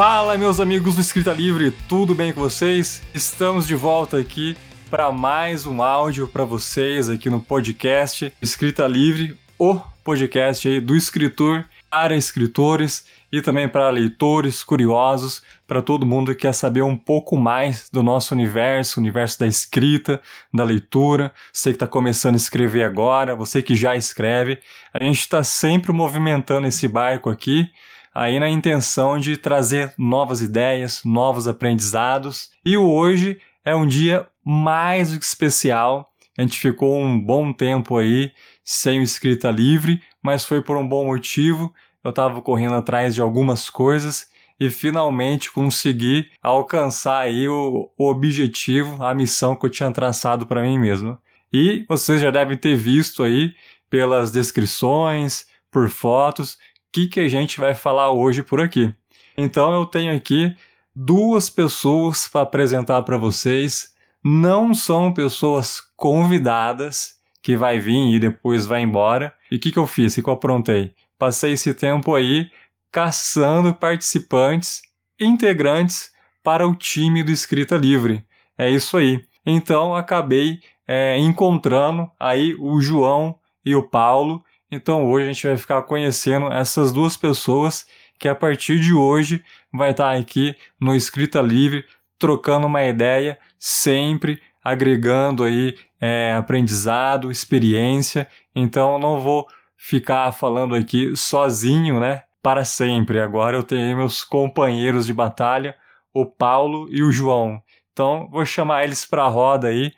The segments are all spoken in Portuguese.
Fala, meus amigos do Escrita Livre, tudo bem com vocês? Estamos de volta aqui para mais um áudio para vocês aqui no podcast Escrita Livre, o podcast aí do escritor para escritores e também para leitores curiosos, para todo mundo que quer saber um pouco mais do nosso universo, universo da escrita, da leitura. Você que está começando a escrever agora, você que já escreve, a gente está sempre movimentando esse barco aqui aí na intenção de trazer novas ideias, novos aprendizados. E hoje é um dia mais do que especial. A gente ficou um bom tempo aí sem o escrita livre, mas foi por um bom motivo. Eu estava correndo atrás de algumas coisas e finalmente consegui alcançar aí o, o objetivo, a missão que eu tinha traçado para mim mesmo. E vocês já devem ter visto aí pelas descrições, por fotos, que, que a gente vai falar hoje por aqui. Então eu tenho aqui duas pessoas para apresentar para vocês. Não são pessoas convidadas que vai vir e depois vai embora. E o que, que eu fiz? O que eu aprontei? Passei esse tempo aí caçando participantes, integrantes para o time do Escrita Livre. É isso aí. Então acabei é, encontrando aí o João e o Paulo então hoje a gente vai ficar conhecendo essas duas pessoas que a partir de hoje vai estar aqui no Escrita Livre, trocando uma ideia, sempre agregando aí é, aprendizado, experiência. Então não vou ficar falando aqui sozinho, né? Para sempre. Agora eu tenho meus companheiros de batalha, o Paulo e o João. Então vou chamar eles para a roda aí.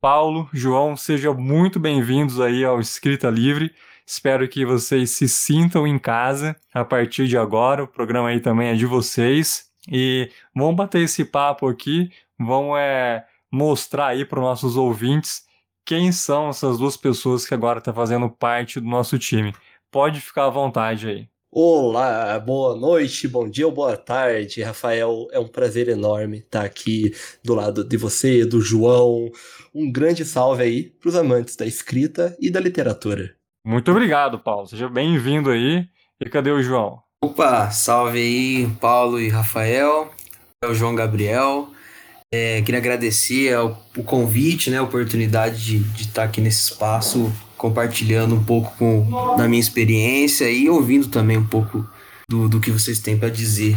Paulo, João, sejam muito bem-vindos aí ao Escrita Livre. Espero que vocês se sintam em casa a partir de agora. O programa aí também é de vocês. E vamos bater esse papo aqui, vamos é, mostrar aí para os nossos ouvintes quem são essas duas pessoas que agora estão tá fazendo parte do nosso time. Pode ficar à vontade aí. Olá, boa noite, bom dia ou boa tarde, Rafael. É um prazer enorme estar aqui do lado de você, do João. Um grande salve aí para os amantes da escrita e da literatura. Muito obrigado, Paulo. Seja bem-vindo aí. E cadê o João? Opa, salve aí, Paulo e Rafael. É o João Gabriel. É, queria agradecer ao, o convite, né, a oportunidade de, de estar aqui nesse espaço, compartilhando um pouco com, da minha experiência e ouvindo também um pouco do, do que vocês têm para dizer.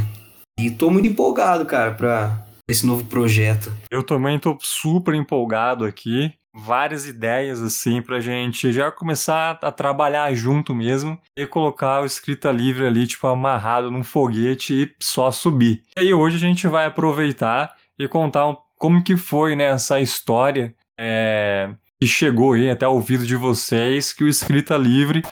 E tô muito empolgado, cara, para esse novo projeto. Eu também tô super empolgado aqui várias ideias assim pra gente já começar a trabalhar junto mesmo e colocar o escrita livre ali tipo amarrado num foguete e só subir. E aí hoje a gente vai aproveitar e contar um, como que foi né, essa história é, que chegou aí até o ouvido de vocês que o escrita livre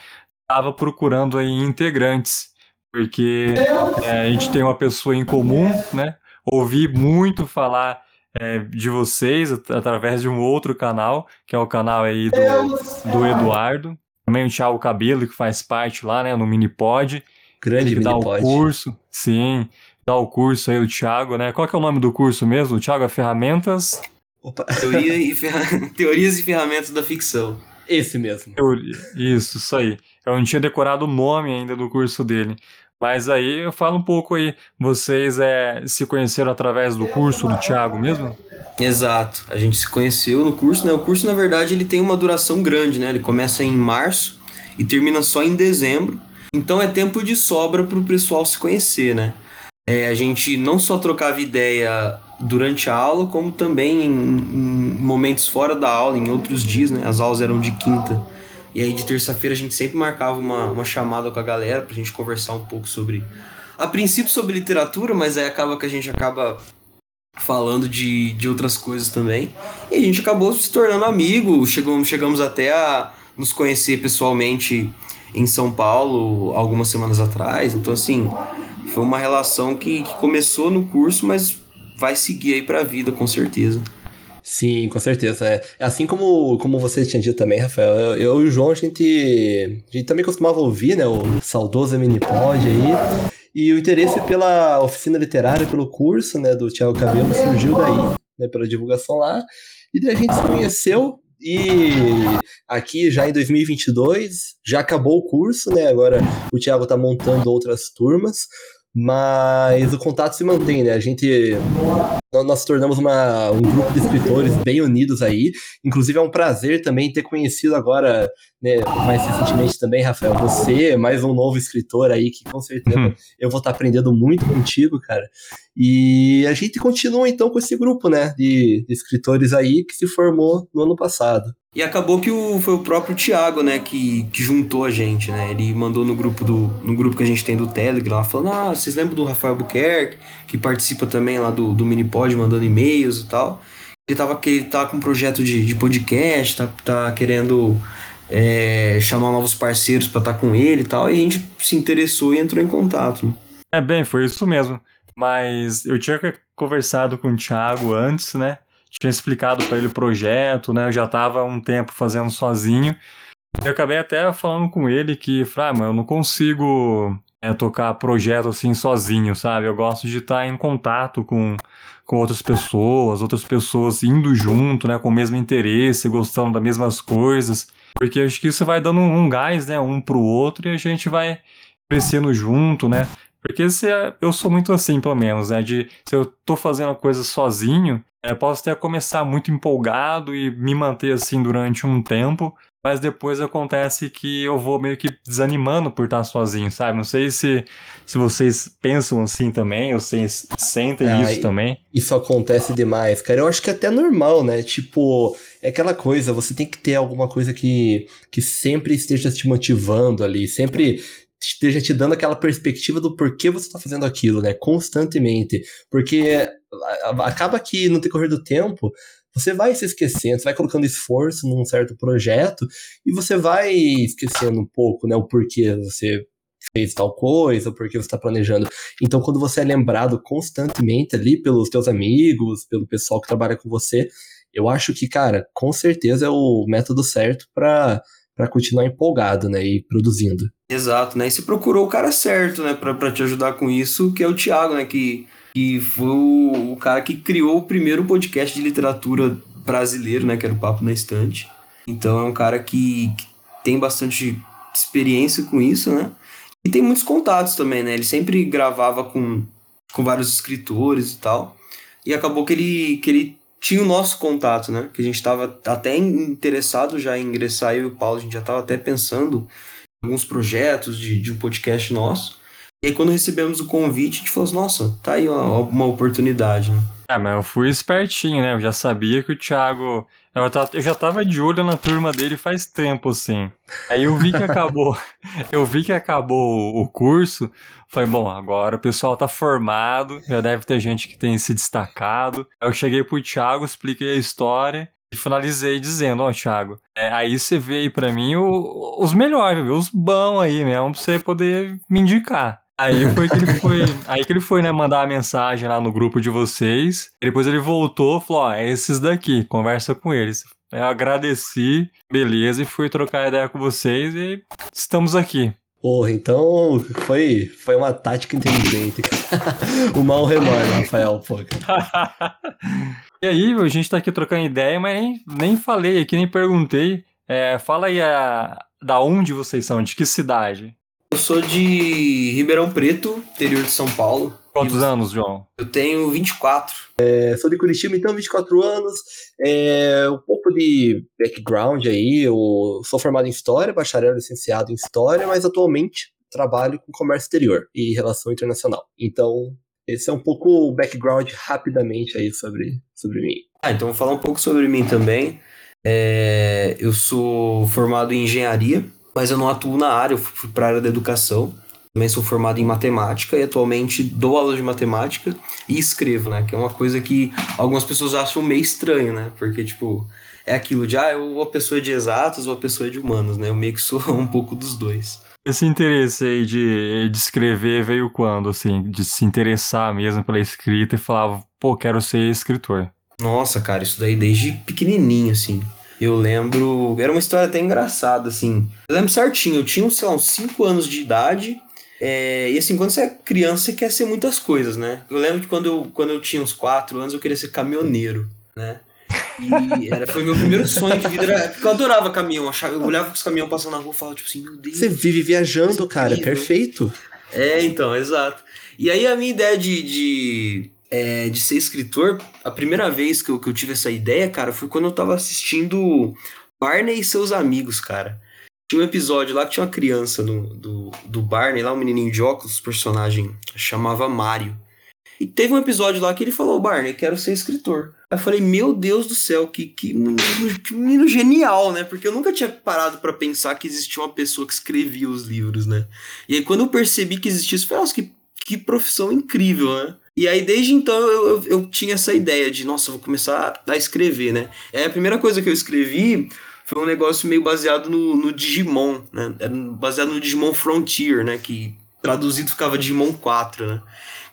estava procurando aí integrantes porque é, a gente tem uma pessoa em comum, né? Ouvi muito falar é, de vocês através de um outro canal, que é o canal aí do, do Eduardo. Também o Thiago Cabelo, que faz parte lá, né, no Minipod. Grande que dá o curso, sim, dá o curso aí o Thiago, né? Qual que é o nome do curso mesmo? O Thiago é Ferramentas... Opa. Teoria e Teorias e Ferramentas da Ficção. Esse mesmo. Teoria. Isso, isso aí. Eu não tinha decorado o nome ainda do curso dele. Mas aí eu falo um pouco aí, vocês é, se conheceram através do curso do Thiago mesmo? Exato, a gente se conheceu no curso, né? O curso, na verdade, ele tem uma duração grande, né? Ele começa em março e termina só em dezembro. Então é tempo de sobra para o pessoal se conhecer, né? É, a gente não só trocava ideia durante a aula, como também em, em momentos fora da aula, em outros dias, né? As aulas eram de quinta e aí de terça-feira a gente sempre marcava uma, uma chamada com a galera pra gente conversar um pouco sobre. A princípio sobre literatura, mas aí acaba que a gente acaba falando de, de outras coisas também. E a gente acabou se tornando amigo, chegamos, chegamos até a nos conhecer pessoalmente em São Paulo algumas semanas atrás. Então, assim, foi uma relação que, que começou no curso, mas vai seguir aí pra vida, com certeza. Sim, com certeza. É, assim como, como você tinha dito também, Rafael, eu, eu e o João, a gente, a gente também costumava ouvir, né, o saudoso Minipod aí, e o interesse pela oficina literária, pelo curso, né, do Thiago Cabelo surgiu daí, né, pela divulgação lá, e daí a gente se conheceu, e aqui já em 2022, já acabou o curso, né, agora o Thiago tá montando outras turmas, Mas o contato se mantém, né? A gente. Nós tornamos uma, um grupo de escritores bem unidos aí. Inclusive, é um prazer também ter conhecido agora, né, mais recentemente também, Rafael, você, mais um novo escritor aí, que com certeza uhum. eu vou estar aprendendo muito contigo, cara. E a gente continua então com esse grupo, né, de, de escritores aí que se formou no ano passado. E acabou que o, foi o próprio Thiago, né, que, que juntou a gente, né? Ele mandou no grupo do no grupo que a gente tem do Telegram, lá, falando: "Ah, vocês lembram do Rafael Buquerque, que participa também lá do, do Minipod, mandando e-mails e tal. Ele tava, que ele tá com um projeto de, de podcast, tá, tá querendo é, chamar novos parceiros para estar tá com ele e tal, e a gente se interessou e entrou em contato. É bem, foi isso mesmo. Mas eu tinha conversado com o Thiago antes, né? Tinha explicado para ele o projeto, né? Eu já estava um tempo fazendo sozinho. Eu acabei até falando com ele que, ah, eu não consigo é, tocar projeto assim sozinho, sabe? Eu gosto de estar em contato com, com outras pessoas, outras pessoas indo junto, né? Com o mesmo interesse, gostando das mesmas coisas. Porque acho que isso vai dando um, um gás, né? Um pro outro e a gente vai crescendo junto, né? Porque se é, eu sou muito assim, pelo menos, né? De se eu tô fazendo a coisa sozinho, é, posso até começar muito empolgado e me manter assim durante um tempo, mas depois acontece que eu vou meio que desanimando por estar sozinho, sabe? Não sei se, se vocês pensam assim também, ou vocês sentem ah, isso também. Isso acontece demais, cara. Eu acho que é até normal, né? Tipo, é aquela coisa, você tem que ter alguma coisa que, que sempre esteja te motivando ali, sempre esteja te dando aquela perspectiva do porquê você está fazendo aquilo, né? Constantemente. Porque acaba que no decorrer do tempo, você vai se esquecendo, você vai colocando esforço num certo projeto e você vai esquecendo um pouco, né? O porquê você fez tal coisa, o porquê você está planejando. Então, quando você é lembrado constantemente ali pelos teus amigos, pelo pessoal que trabalha com você, eu acho que, cara, com certeza é o método certo para para continuar empolgado, né, e produzindo. Exato, né? E você procurou o cara certo, né, para te ajudar com isso, que é o Thiago, né, que, que foi o, o, cara que criou o primeiro podcast de literatura brasileiro, né, que era o Papo na Estante. Então é um cara que, que tem bastante experiência com isso, né? E tem muitos contatos também, né? Ele sempre gravava com, com vários escritores e tal. E acabou que ele, que ele tinha o nosso contato, né? Que a gente estava até interessado já em ingressar, eu e o Paulo, a gente já estava até pensando em alguns projetos de, de um podcast nosso. E aí, quando recebemos o convite, a gente falou assim, nossa, tá aí uma, uma oportunidade, né? Ah, mas eu fui espertinho, né? Eu já sabia que o Thiago. Eu, eu já tava de olho na turma dele faz tempo, assim. Aí eu vi que acabou. eu vi que acabou o curso. Falei, bom, agora o pessoal tá formado, já deve ter gente que tem se destacado. Aí eu cheguei pro Thiago, expliquei a história e finalizei dizendo, ó, oh, Thiago, é, aí você vê aí pra mim o, os melhores, os bons aí mesmo, pra você poder me indicar. Aí foi que ele foi, aí que ele foi, né, mandar a mensagem lá no grupo de vocês. E depois ele voltou, falou: "Ó, é esses daqui, conversa com eles". Eu agradeci, beleza, e fui trocar ideia com vocês e estamos aqui. Porra, então foi, foi uma tática inteligente. o mal remorso, Rafael, pô. e aí, a gente tá aqui trocando ideia, mas nem, nem falei aqui, nem perguntei. É, fala aí a, da onde vocês são, de que cidade? Eu sou de Ribeirão Preto, interior de São Paulo. Quantos e anos, João? Eu tenho 24. É, sou de Curitiba, então, 24 anos. É, um pouco de background aí. Eu sou formado em História, bacharel licenciado em História, mas atualmente trabalho com comércio exterior e relação internacional. Então, esse é um pouco o background rapidamente aí sobre, sobre mim. Ah, então vou falar um pouco sobre mim também. É, eu sou formado em engenharia, mas eu não atuo na área, eu fui para a área da educação. Também sou formado em matemática e atualmente dou aula de matemática e escrevo, né? Que é uma coisa que algumas pessoas acham meio estranho, né? Porque, tipo, é aquilo de, ah, eu ou a pessoa de exatos ou a pessoa de humanos, né? Eu meio que sou um pouco dos dois. Esse interesse aí de, de escrever veio quando, assim? De se interessar mesmo pela escrita e falar, pô, quero ser escritor. Nossa, cara, isso daí desde pequenininho, assim. Eu lembro. Era uma história até engraçada, assim. Eu lembro certinho, eu tinha, sei lá, uns 5 anos de idade. É, e assim, quando você é criança, você quer ser muitas coisas, né? Eu lembro que quando eu, quando eu tinha uns 4 anos, eu queria ser caminhoneiro, né? E era, foi meu primeiro sonho de vida. Era, eu adorava caminhão. Achava, eu olhava os caminhões passando na rua e falava, tipo assim, meu Deus. Você vive viajando, cara, perfeito. É, então, exato. E aí a minha ideia de, de, é, de ser escritor, a primeira vez que eu, que eu tive essa ideia, cara, foi quando eu tava assistindo Barney e seus amigos, cara. Tinha um episódio lá que tinha uma criança no, do, do Barney, lá um menininho de óculos, personagem chamava Mario. E teve um episódio lá que ele falou, Barney, quero ser escritor. Aí eu falei, meu Deus do céu, que, que, menino, que menino genial, né? Porque eu nunca tinha parado para pensar que existia uma pessoa que escrevia os livros, né? E aí quando eu percebi que existia isso, eu falei, nossa, que, que profissão incrível, né? E aí, desde então, eu, eu, eu, tinha essa ideia de, nossa, vou começar a escrever, né? Aí, a primeira coisa que eu escrevi foi um negócio meio baseado no, no Digimon, né? Era baseado no Digimon Frontier, né? Que traduzido ficava Digimon 4, né?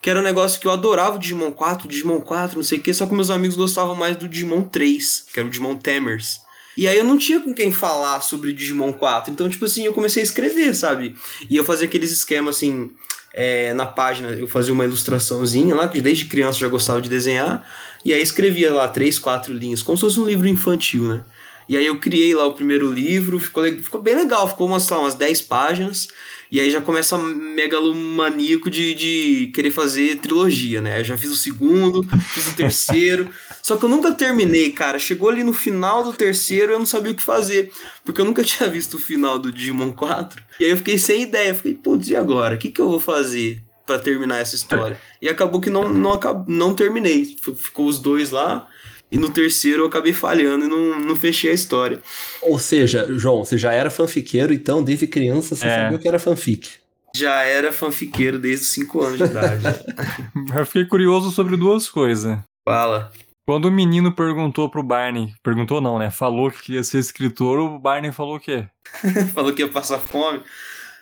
Que era um negócio que eu adorava o Digimon 4, Digimon 4, não sei o que, só que meus amigos gostavam mais do Digimon 3, que era o Digimon Tamers. E aí eu não tinha com quem falar sobre Digimon 4. Então, tipo assim, eu comecei a escrever, sabe? E eu fazia aqueles esquemas assim. É, na página eu fazia uma ilustraçãozinha lá, que desde criança eu já gostava de desenhar. E aí escrevia lá três, quatro linhas, como se fosse um livro infantil, né? E aí eu criei lá o primeiro livro, ficou, ficou bem legal, ficou umas, lá, umas 10 páginas. E aí já começa megalomaníaco de, de querer fazer trilogia, né? Eu já fiz o segundo, fiz o terceiro. Só que eu nunca terminei, cara. Chegou ali no final do terceiro eu não sabia o que fazer. Porque eu nunca tinha visto o final do Digimon 4. E aí eu fiquei sem ideia. Fiquei, putz, e agora? O que, que eu vou fazer para terminar essa história? E acabou que não, não, não terminei. Ficou os dois lá. E no terceiro eu acabei falhando e não, não fechei a história. Ou seja, João, você já era fanfiqueiro, então desde criança você é. sabia que era fanfic. Já era fanfiqueiro desde os 5 anos de idade. eu fiquei curioso sobre duas coisas. Fala. Quando o menino perguntou pro Barney, perguntou não, né? Falou que ia ser escritor, o Barney falou o quê? falou que ia passar fome.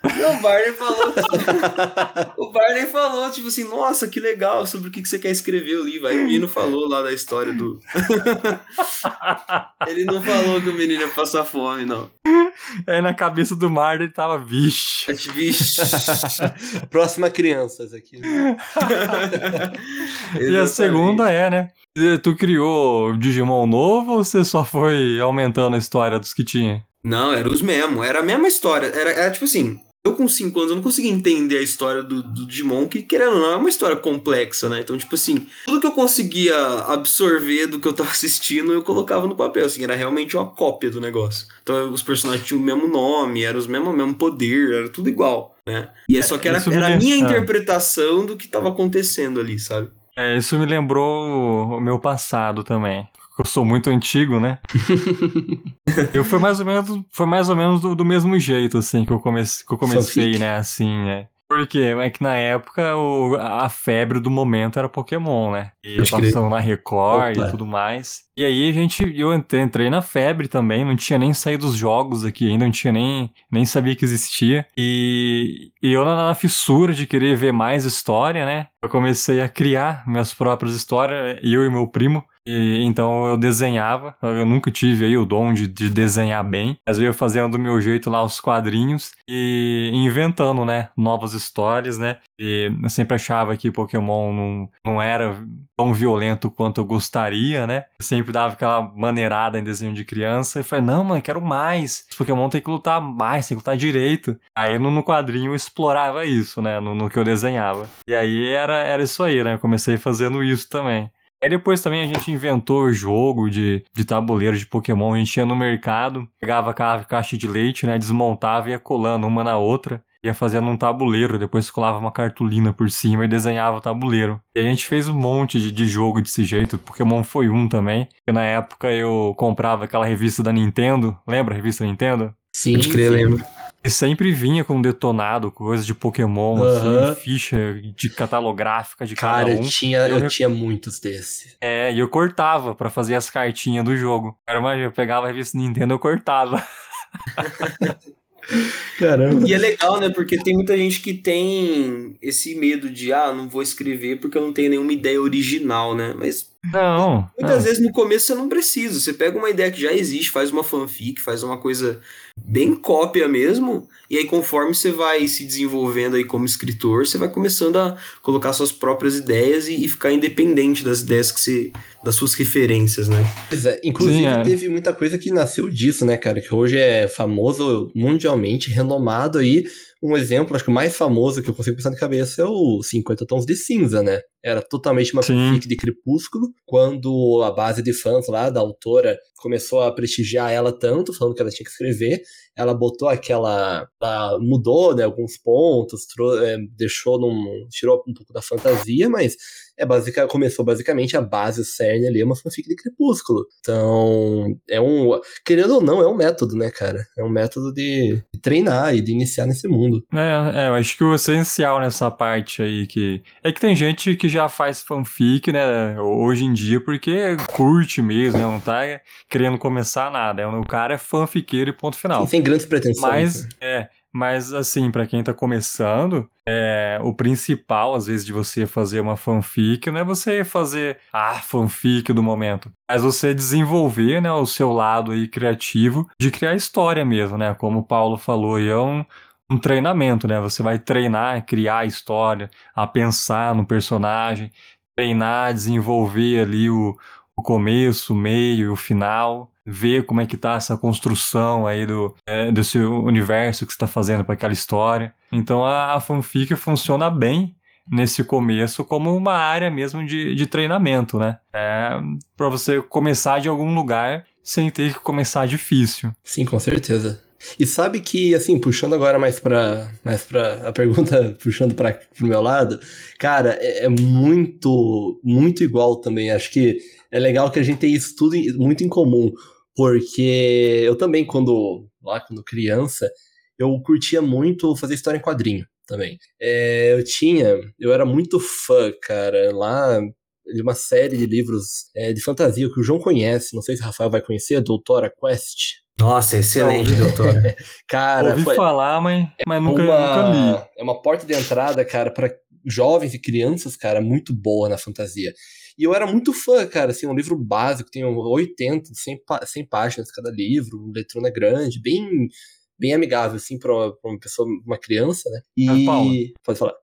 Não, o Barney falou. o Barney falou, tipo assim, nossa, que legal, sobre o que, que você quer escrever o livro. Aí o menino falou lá da história do. ele não falou que o menino ia passar fome, não. Aí na cabeça do Marder ele tava, vixe. Vixe. Próxima criança, essa aqui. e a segunda é, né? Tu criou Digimon novo ou você só foi aumentando a história dos que tinha? Não, era os mesmos. Era a mesma história. Era, era tipo assim, eu com 5 anos eu não conseguia entender a história do, do Digimon, que querendo ou não é uma história complexa, né? Então, tipo assim, tudo que eu conseguia absorver do que eu tava assistindo, eu colocava no papel, assim, era realmente uma cópia do negócio. Então, os personagens tinham o mesmo nome, era os mesmo, mesmo poder, era tudo igual, né? E é só que era, era a minha é. interpretação do que tava acontecendo ali, sabe? É, isso me lembrou o meu passado também eu sou muito antigo, né? eu foi mais ou menos, foi mais ou menos do, do mesmo jeito, assim, que eu, comece, que eu comecei, né, assim, é. Porque é que na época o, a febre do momento era Pokémon, né? E eu passando na Record Opa. e tudo mais. E aí a gente, eu entrei na febre também, não tinha nem saído dos jogos aqui ainda, não tinha nem, nem sabia que existia. E, e eu na, na fissura de querer ver mais história, né? Eu comecei a criar minhas próprias histórias, eu e meu primo. E, então eu desenhava, eu nunca tive aí o dom de, de desenhar bem. Às vezes eu fazia do meu jeito lá os quadrinhos e inventando, né, novas histórias, né. E eu sempre achava que Pokémon não, não era tão violento quanto eu gostaria, né. Eu sempre dava aquela maneirada em desenho de criança e falei, não, mano, quero mais. Pokémon tem que lutar mais, tem que lutar direito. Aí no, no quadrinho eu explorava isso, né, no, no que eu desenhava. E aí era, era isso aí, né, eu comecei fazendo isso também. Aí depois também a gente inventou o jogo de, de tabuleiro de Pokémon. A gente ia no mercado, pegava a caixa de leite, né? Desmontava e ia colando uma na outra. Ia fazendo um tabuleiro, depois colava uma cartolina por cima e desenhava o tabuleiro. E a gente fez um monte de, de jogo desse jeito. Pokémon foi um também. E na época eu comprava aquela revista da Nintendo. Lembra a revista da Nintendo? Sim, Pode crer, lembro. E sempre vinha com detonado, coisa de Pokémon, uhum. assim, ficha de catalográfica de Cara, cada um. Cara, tinha, eu, eu, tinha muitos desses. É, e eu cortava para fazer as cartinhas do jogo. Era uma, eu pegava a revista Nintendo eu cortava. Caramba. E é legal, né? Porque tem muita gente que tem esse medo de, ah, não vou escrever porque eu não tenho nenhuma ideia original, né? Mas não. Muitas não. vezes no começo você não precisa. Você pega uma ideia que já existe, faz uma fanfic, faz uma coisa bem cópia mesmo, e aí conforme você vai se desenvolvendo aí como escritor, você vai começando a colocar suas próprias ideias e, e ficar independente das ideias que você. das suas referências, né? Pois é, inclusive Sim, é. teve muita coisa que nasceu disso, né, cara? Que hoje é famoso mundialmente, renomado aí Um exemplo, acho que o mais famoso que eu consigo pensar na cabeça é o 50 Tons de Cinza, né? Era totalmente uma fanfic de Crepúsculo, quando a base de fãs lá da autora começou a prestigiar ela tanto, falando que ela tinha que escrever, ela botou aquela. Ela mudou né, alguns pontos, é, deixou num. tirou um pouco da fantasia, mas é basic, começou basicamente a base, o cerne ali, é uma fanfic de Crepúsculo. Então, é um. Querendo ou não, é um método, né, cara? É um método de, de treinar e de iniciar nesse mundo. É, é, eu acho que o essencial nessa parte aí que. É que tem gente que já faz fanfic, né, hoje em dia, porque curte mesmo, né, não tá querendo começar nada. O cara é fanfiqueiro e ponto final. Sim, sem grandes pretensões. Mas, né? é. Mas, assim, para quem tá começando, é, o principal, às vezes, de você fazer uma fanfic não é você fazer a fanfic do momento, mas você desenvolver né, o seu lado aí criativo de criar história mesmo, né? Como o Paulo falou, é um, um treinamento, né? Você vai treinar, criar a história, a pensar no personagem, treinar, desenvolver ali o, o começo, o meio e o final ver como é que tá essa construção aí do, é, desse universo que está fazendo para aquela história. Então a, a fanfic funciona bem nesse começo como uma área mesmo de, de treinamento, né? É para você começar de algum lugar sem ter que começar difícil. Sim, com certeza. E sabe que, assim, puxando agora mais pra, mais pra a pergunta, puxando para pro meu lado, cara, é, é, muito, muito igual também. Acho que é legal que a gente tem isso tudo muito em comum. Porque eu também, quando, lá quando criança, eu curtia muito fazer história em quadrinho também. É, eu tinha, eu era muito fã, cara, lá de uma série de livros é, de fantasia que o João conhece, não sei se o Rafael vai conhecer, a Doutora Quest. Nossa, excelente, doutora. cara, ouvi foi, falar, mas, mas nunca, uma, nunca li. É uma porta de entrada, cara, para jovens e crianças, cara, muito boa na fantasia. E eu era muito fã, cara, assim, um livro básico, tem 80, 100, 100 páginas cada livro, letrona grande, bem bem amigável, assim, pra uma pessoa, uma criança, né? E... Ah, Paulo, Pode falar.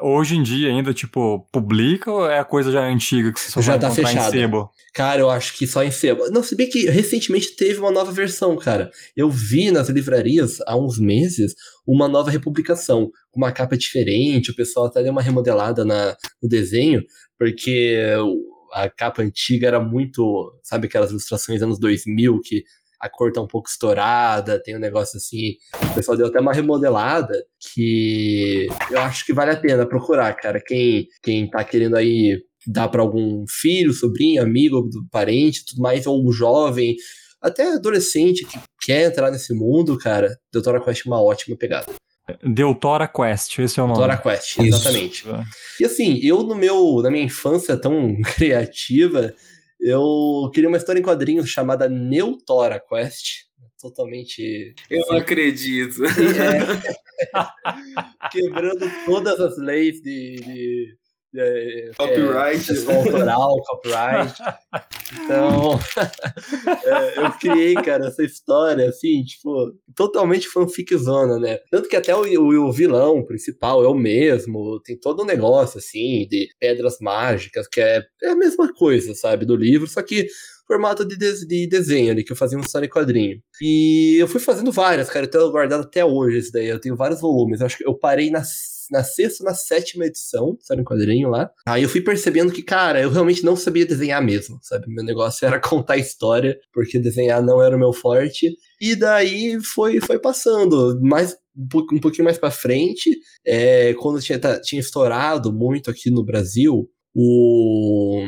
Hoje em dia ainda, tipo, publica ou é a coisa já antiga que você só já vai tá fechado. em sebo? Cara, eu acho que só em sebo. Não, se bem que recentemente teve uma nova versão, cara. Eu vi nas livrarias, há uns meses, uma nova republicação, com uma capa diferente, o pessoal até deu uma remodelada na, no desenho, porque a capa antiga era muito, sabe aquelas ilustrações anos 2000 que a cor tá um pouco estourada, tem um negócio assim. O pessoal deu até uma remodelada que eu acho que vale a pena procurar, cara. Quem, quem tá querendo aí dar para algum filho, sobrinho, amigo, parente, tudo mais, ou um jovem, até adolescente que quer entrar nesse mundo, cara, Doutora Quest é uma ótima pegada. Deutora Quest, esse é o nome. Deutora Quest, exatamente. Isso. E assim, eu no meu, na minha infância tão criativa, eu queria uma história em quadrinhos chamada Neutora Quest. Totalmente. Eu não acredito. É, quebrando todas as leis de, de é, copyright. É, autoral, copyright. Então, é, eu criei, cara, essa história, assim, tipo, totalmente fanficzona, né? Tanto que até o, o, o, vilão principal é o mesmo, tem todo um negócio, assim, de pedras mágicas, que é, é a mesma coisa, sabe, do livro, só que formato de, de, de, desenho ali, que eu fazia um história quadrinho. E eu fui fazendo várias, cara, eu tenho guardado até hoje esse daí, eu tenho vários volumes, eu acho que eu parei nas na sexta na sétima edição, sabe, um quadrinho lá. Aí eu fui percebendo que, cara, eu realmente não sabia desenhar mesmo, sabe? Meu negócio era contar história, porque desenhar não era o meu forte. E daí foi, foi passando, mais um pouquinho mais para frente, é, quando tinha, tá, tinha estourado muito aqui no Brasil o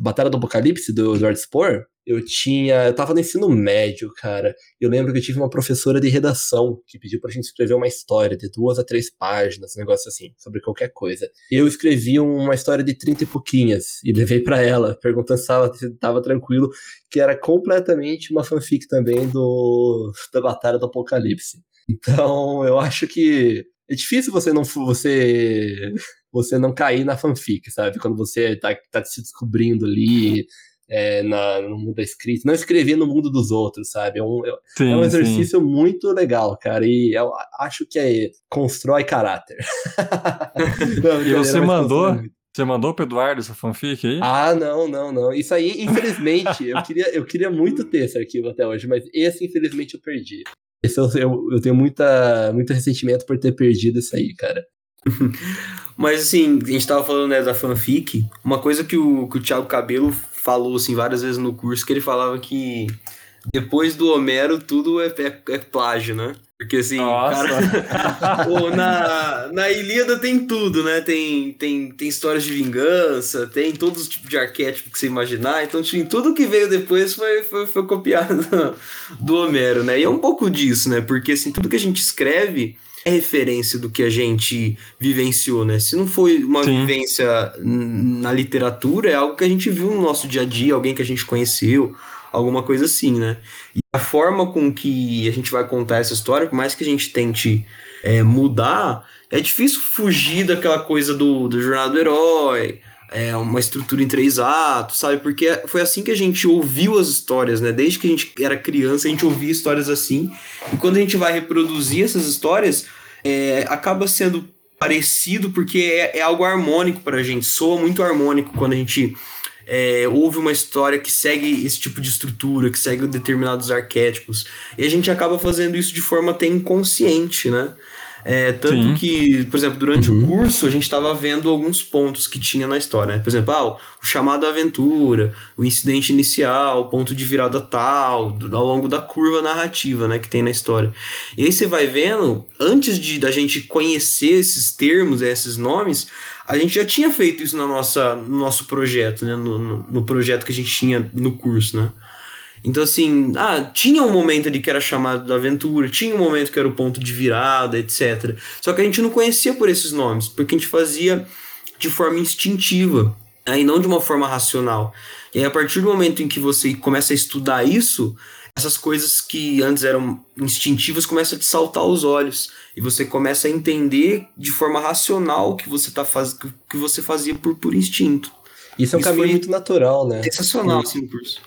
Batalha do Apocalipse do Edward Spohr, eu tinha. Eu tava no ensino médio, cara. Eu lembro que eu tive uma professora de redação que pediu pra gente escrever uma história de duas a três páginas, um negócio assim, sobre qualquer coisa. Eu escrevi uma história de trinta e pouquinhas e levei para ela, perguntando se ela tava tranquilo, que era completamente uma fanfic também do da Batalha do Apocalipse. Então, eu acho que é difícil você não você você não cair na fanfic, sabe? Quando você tá, tá se descobrindo ali, é, na, no mundo da escrita, não escrever no mundo dos outros, sabe? É um, é, sim, é um exercício sim. muito legal, cara, e eu acho que é, constrói caráter. não, e você mandou. Você mandou pro Eduardo essa fanfic aí? Ah, não, não, não. Isso aí, infelizmente, eu, queria, eu queria muito ter esse arquivo até hoje, mas esse, infelizmente, eu perdi. Esse eu, eu, eu tenho muita, muito ressentimento por ter perdido isso aí, cara. Mas assim, a gente tava falando né, da fanfic, uma coisa que o, que o Thiago Cabelo falou assim várias vezes no curso, que ele falava que depois do Homero tudo é, é, é plágio, né? Porque assim, cara, na, na Ilíada tem tudo, né? Tem, tem, tem histórias de vingança, tem todos os tipos de arquétipo que você imaginar. Então, assim, tudo que veio depois foi, foi, foi copiado do Homero, né? E é um pouco disso, né? Porque assim, tudo que a gente escreve é referência do que a gente vivenciou, né? Se não foi uma Sim. vivência na literatura, é algo que a gente viu no nosso dia a dia, alguém que a gente conheceu, alguma coisa assim, né? E a forma com que a gente vai contar essa história, por mais que a gente tente é, mudar, é difícil fugir daquela coisa do, do jornada do herói, é, uma estrutura em três atos, sabe? Porque foi assim que a gente ouviu as histórias, né? Desde que a gente era criança, a gente ouvia histórias assim. E quando a gente vai reproduzir essas histórias, é, acaba sendo parecido porque é, é algo harmônico para a gente. Soa muito harmônico quando a gente é, ouve uma história que segue esse tipo de estrutura, que segue determinados arquétipos. E a gente acaba fazendo isso de forma até inconsciente, né? É, tanto Sim. que, por exemplo, durante uhum. o curso a gente estava vendo alguns pontos que tinha na história. Né? Por exemplo, ah, o chamado à aventura, o incidente inicial, o ponto de virada tal, do, ao longo da curva narrativa né, que tem na história. E aí você vai vendo, antes de da gente conhecer esses termos, esses nomes, a gente já tinha feito isso na nossa, no nosso projeto, né? no, no, no projeto que a gente tinha no curso, né? Então, assim, ah, tinha um momento ali que era chamado da aventura, tinha um momento que era o ponto de virada, etc. Só que a gente não conhecia por esses nomes, porque a gente fazia de forma instintiva, né, e não de uma forma racional. E aí, a partir do momento em que você começa a estudar isso, essas coisas que antes eram instintivas começam a te saltar aos olhos. E você começa a entender de forma racional o que você, tá faz... que você fazia por, por instinto. Isso é um isso caminho muito natural, né? Sensacional, assim, no curso.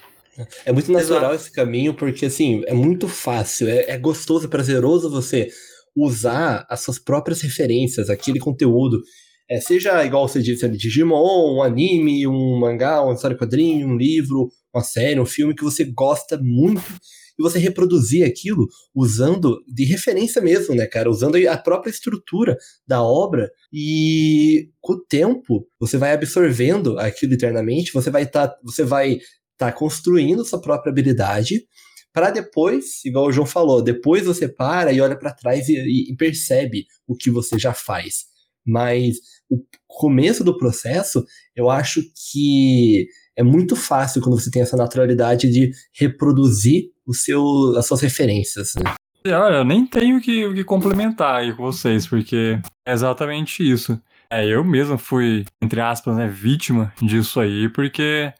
É muito natural Exato. esse caminho, porque assim, é muito fácil, é, é gostoso, é prazeroso você usar as suas próprias referências, aquele conteúdo. É, seja igual você disse Digimon, um anime, um mangá, uma história quadrinho, um livro, uma série, um filme que você gosta muito e você reproduzir aquilo usando de referência mesmo, né, cara? Usando a própria estrutura da obra e com o tempo você vai absorvendo aquilo eternamente, você vai estar, tá, você vai tá construindo sua própria habilidade para depois, igual o João falou, depois você para e olha para trás e, e, percebe o que você já faz. Mas o começo do processo, eu acho que é muito fácil quando você tem essa naturalidade de reproduzir o seu, as suas referências. Né? Olha, eu nem tenho que, que complementar aí com vocês, porque é exatamente isso. É, eu mesmo fui, entre aspas, né, vítima disso aí, porque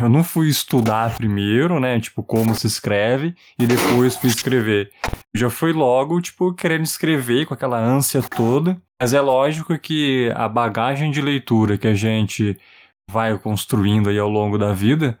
eu não fui estudar primeiro, né? Tipo, como se escreve, e depois fui escrever. Já fui logo, tipo, querendo escrever com aquela ânsia toda. Mas é lógico que a bagagem de leitura que a gente vai construindo aí ao longo da vida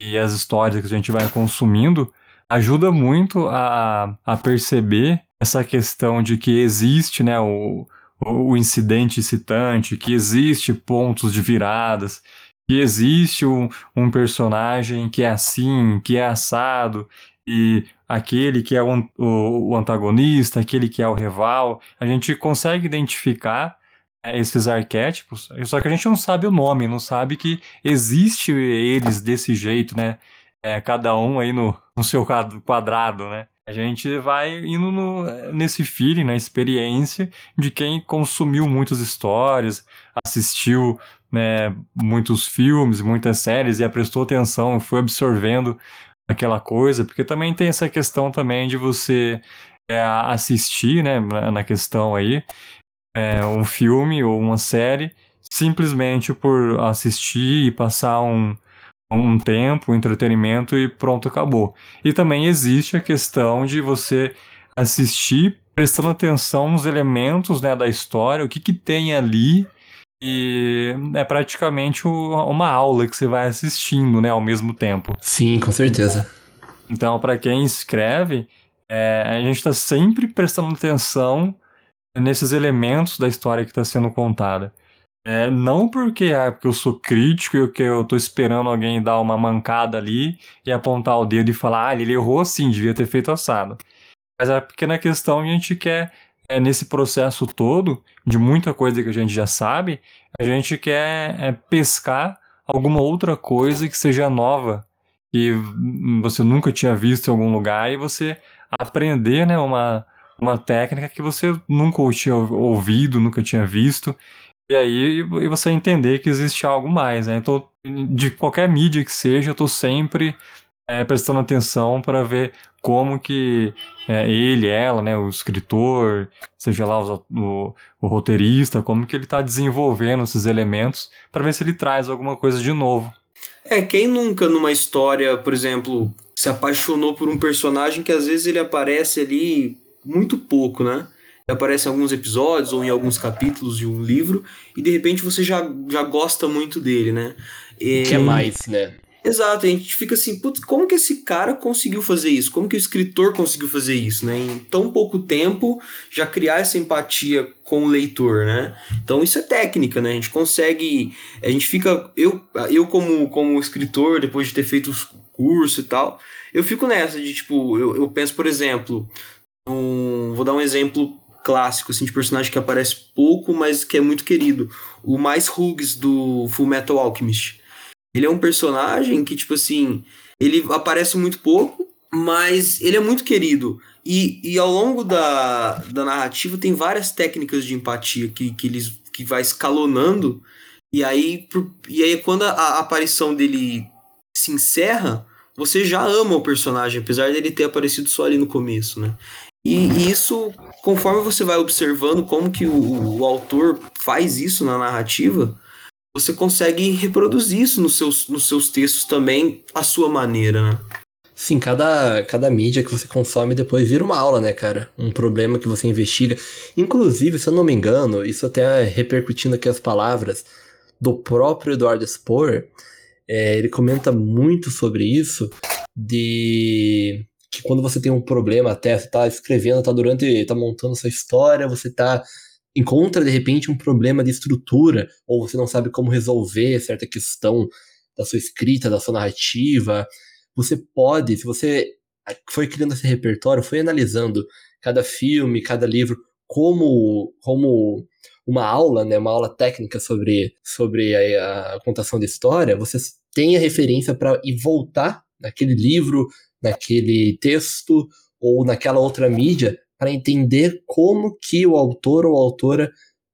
e as histórias que a gente vai consumindo ajuda muito a, a perceber essa questão de que existe, né, o, o incidente excitante, que existe pontos de viradas, que existe um, um personagem que é assim, que é assado, e aquele que é o, o, o, antagonista, aquele que é o rival, a gente consegue identificar esses arquétipos, só que a gente não sabe o nome, não sabe que existe eles desse jeito, né? É, cada um aí no, no seu quadrado, né? A gente vai indo no, nesse feeling, na experiência de quem consumiu muitas histórias, assistiu né, muitos filmes, muitas séries e prestou atenção, foi absorvendo aquela coisa, porque também tem essa questão também de você é, assistir, né, na questão aí, é, um filme ou uma série simplesmente por assistir e passar um, um tempo, um entretenimento e pronto, acabou. E também existe a questão de você assistir prestando atenção nos elementos né, da história, o que, que tem ali e é praticamente uma aula que você vai assistindo, né, ao mesmo tempo. Sim, com certeza. Então, para quem escreve, é, a gente está sempre prestando atenção nesses elementos da história que está sendo contada. É, não porque, ah, porque eu sou crítico e que eu estou esperando alguém dar uma mancada ali e apontar o dedo e falar, ah, ele errou sim, devia ter feito assado. Mas a pequena questão a gente quer, é, nesse processo todo, de muita coisa que a gente já sabe, a gente quer é, pescar alguma outra coisa que seja nova, que você nunca tinha visto em algum lugar, e você aprender né, uma, uma técnica que você nunca tinha ouvido, nunca tinha visto. E aí e você entender que existe algo mais, né? Então, de qualquer mídia que seja, eu tô sempre é, prestando atenção para ver como que é, ele, ela, né, o escritor, seja lá o, o, o roteirista, como que ele está desenvolvendo esses elementos para ver se ele traz alguma coisa de novo. É, quem nunca numa história, por exemplo, se apaixonou por um personagem que às vezes ele aparece ali muito pouco, né? aparece em alguns episódios ou em alguns capítulos de um livro e de repente você já, já gosta muito dele, né? E... Quer mais, né? Exato, a gente fica assim, putz, como que esse cara conseguiu fazer isso? Como que o escritor conseguiu fazer isso, né? Em tão pouco tempo, já criar essa empatia com o leitor, né? Então isso é técnica, né? A gente consegue, a gente fica, eu, eu como, como escritor, depois de ter feito os curso e tal, eu fico nessa de, tipo, eu, eu penso, por exemplo, um, vou dar um exemplo clássico, assim, de personagem que aparece pouco, mas que é muito querido. O mais Hughes do Full Metal Alchemist. Ele é um personagem que, tipo assim, ele aparece muito pouco, mas ele é muito querido. E, e ao longo da, da narrativa tem várias técnicas de empatia que, que, eles, que vai escalonando. E aí, e aí quando a, a aparição dele se encerra, você já ama o personagem, apesar dele ter aparecido só ali no começo, né? E, isso, conforme você vai observando como que o, o, autor faz isso na narrativa, você consegue reproduzir isso nos seus, nos seus textos também à sua maneira, né? Sim, cada, cada mídia que você consome depois vira uma aula, né, cara? Um problema que você investiga. Inclusive, se eu não me engano, isso até repercutindo aqui as palavras do próprio Eduardo Spohr, é, ele comenta muito sobre isso, de que quando você tem um problema até, você tá escrevendo, tá durante, tá montando sua história, você tá encontra de repente um problema de estrutura ou você não sabe como resolver certa questão da sua escrita, da sua narrativa, você pode, se você foi criando esse repertório, foi analisando cada filme, cada livro como como uma aula, né, uma aula técnica sobre sobre a, a contação de história, você tem a referência para ir voltar naquele livro, naquele texto ou naquela outra mídia para entender como que o autor ou a autora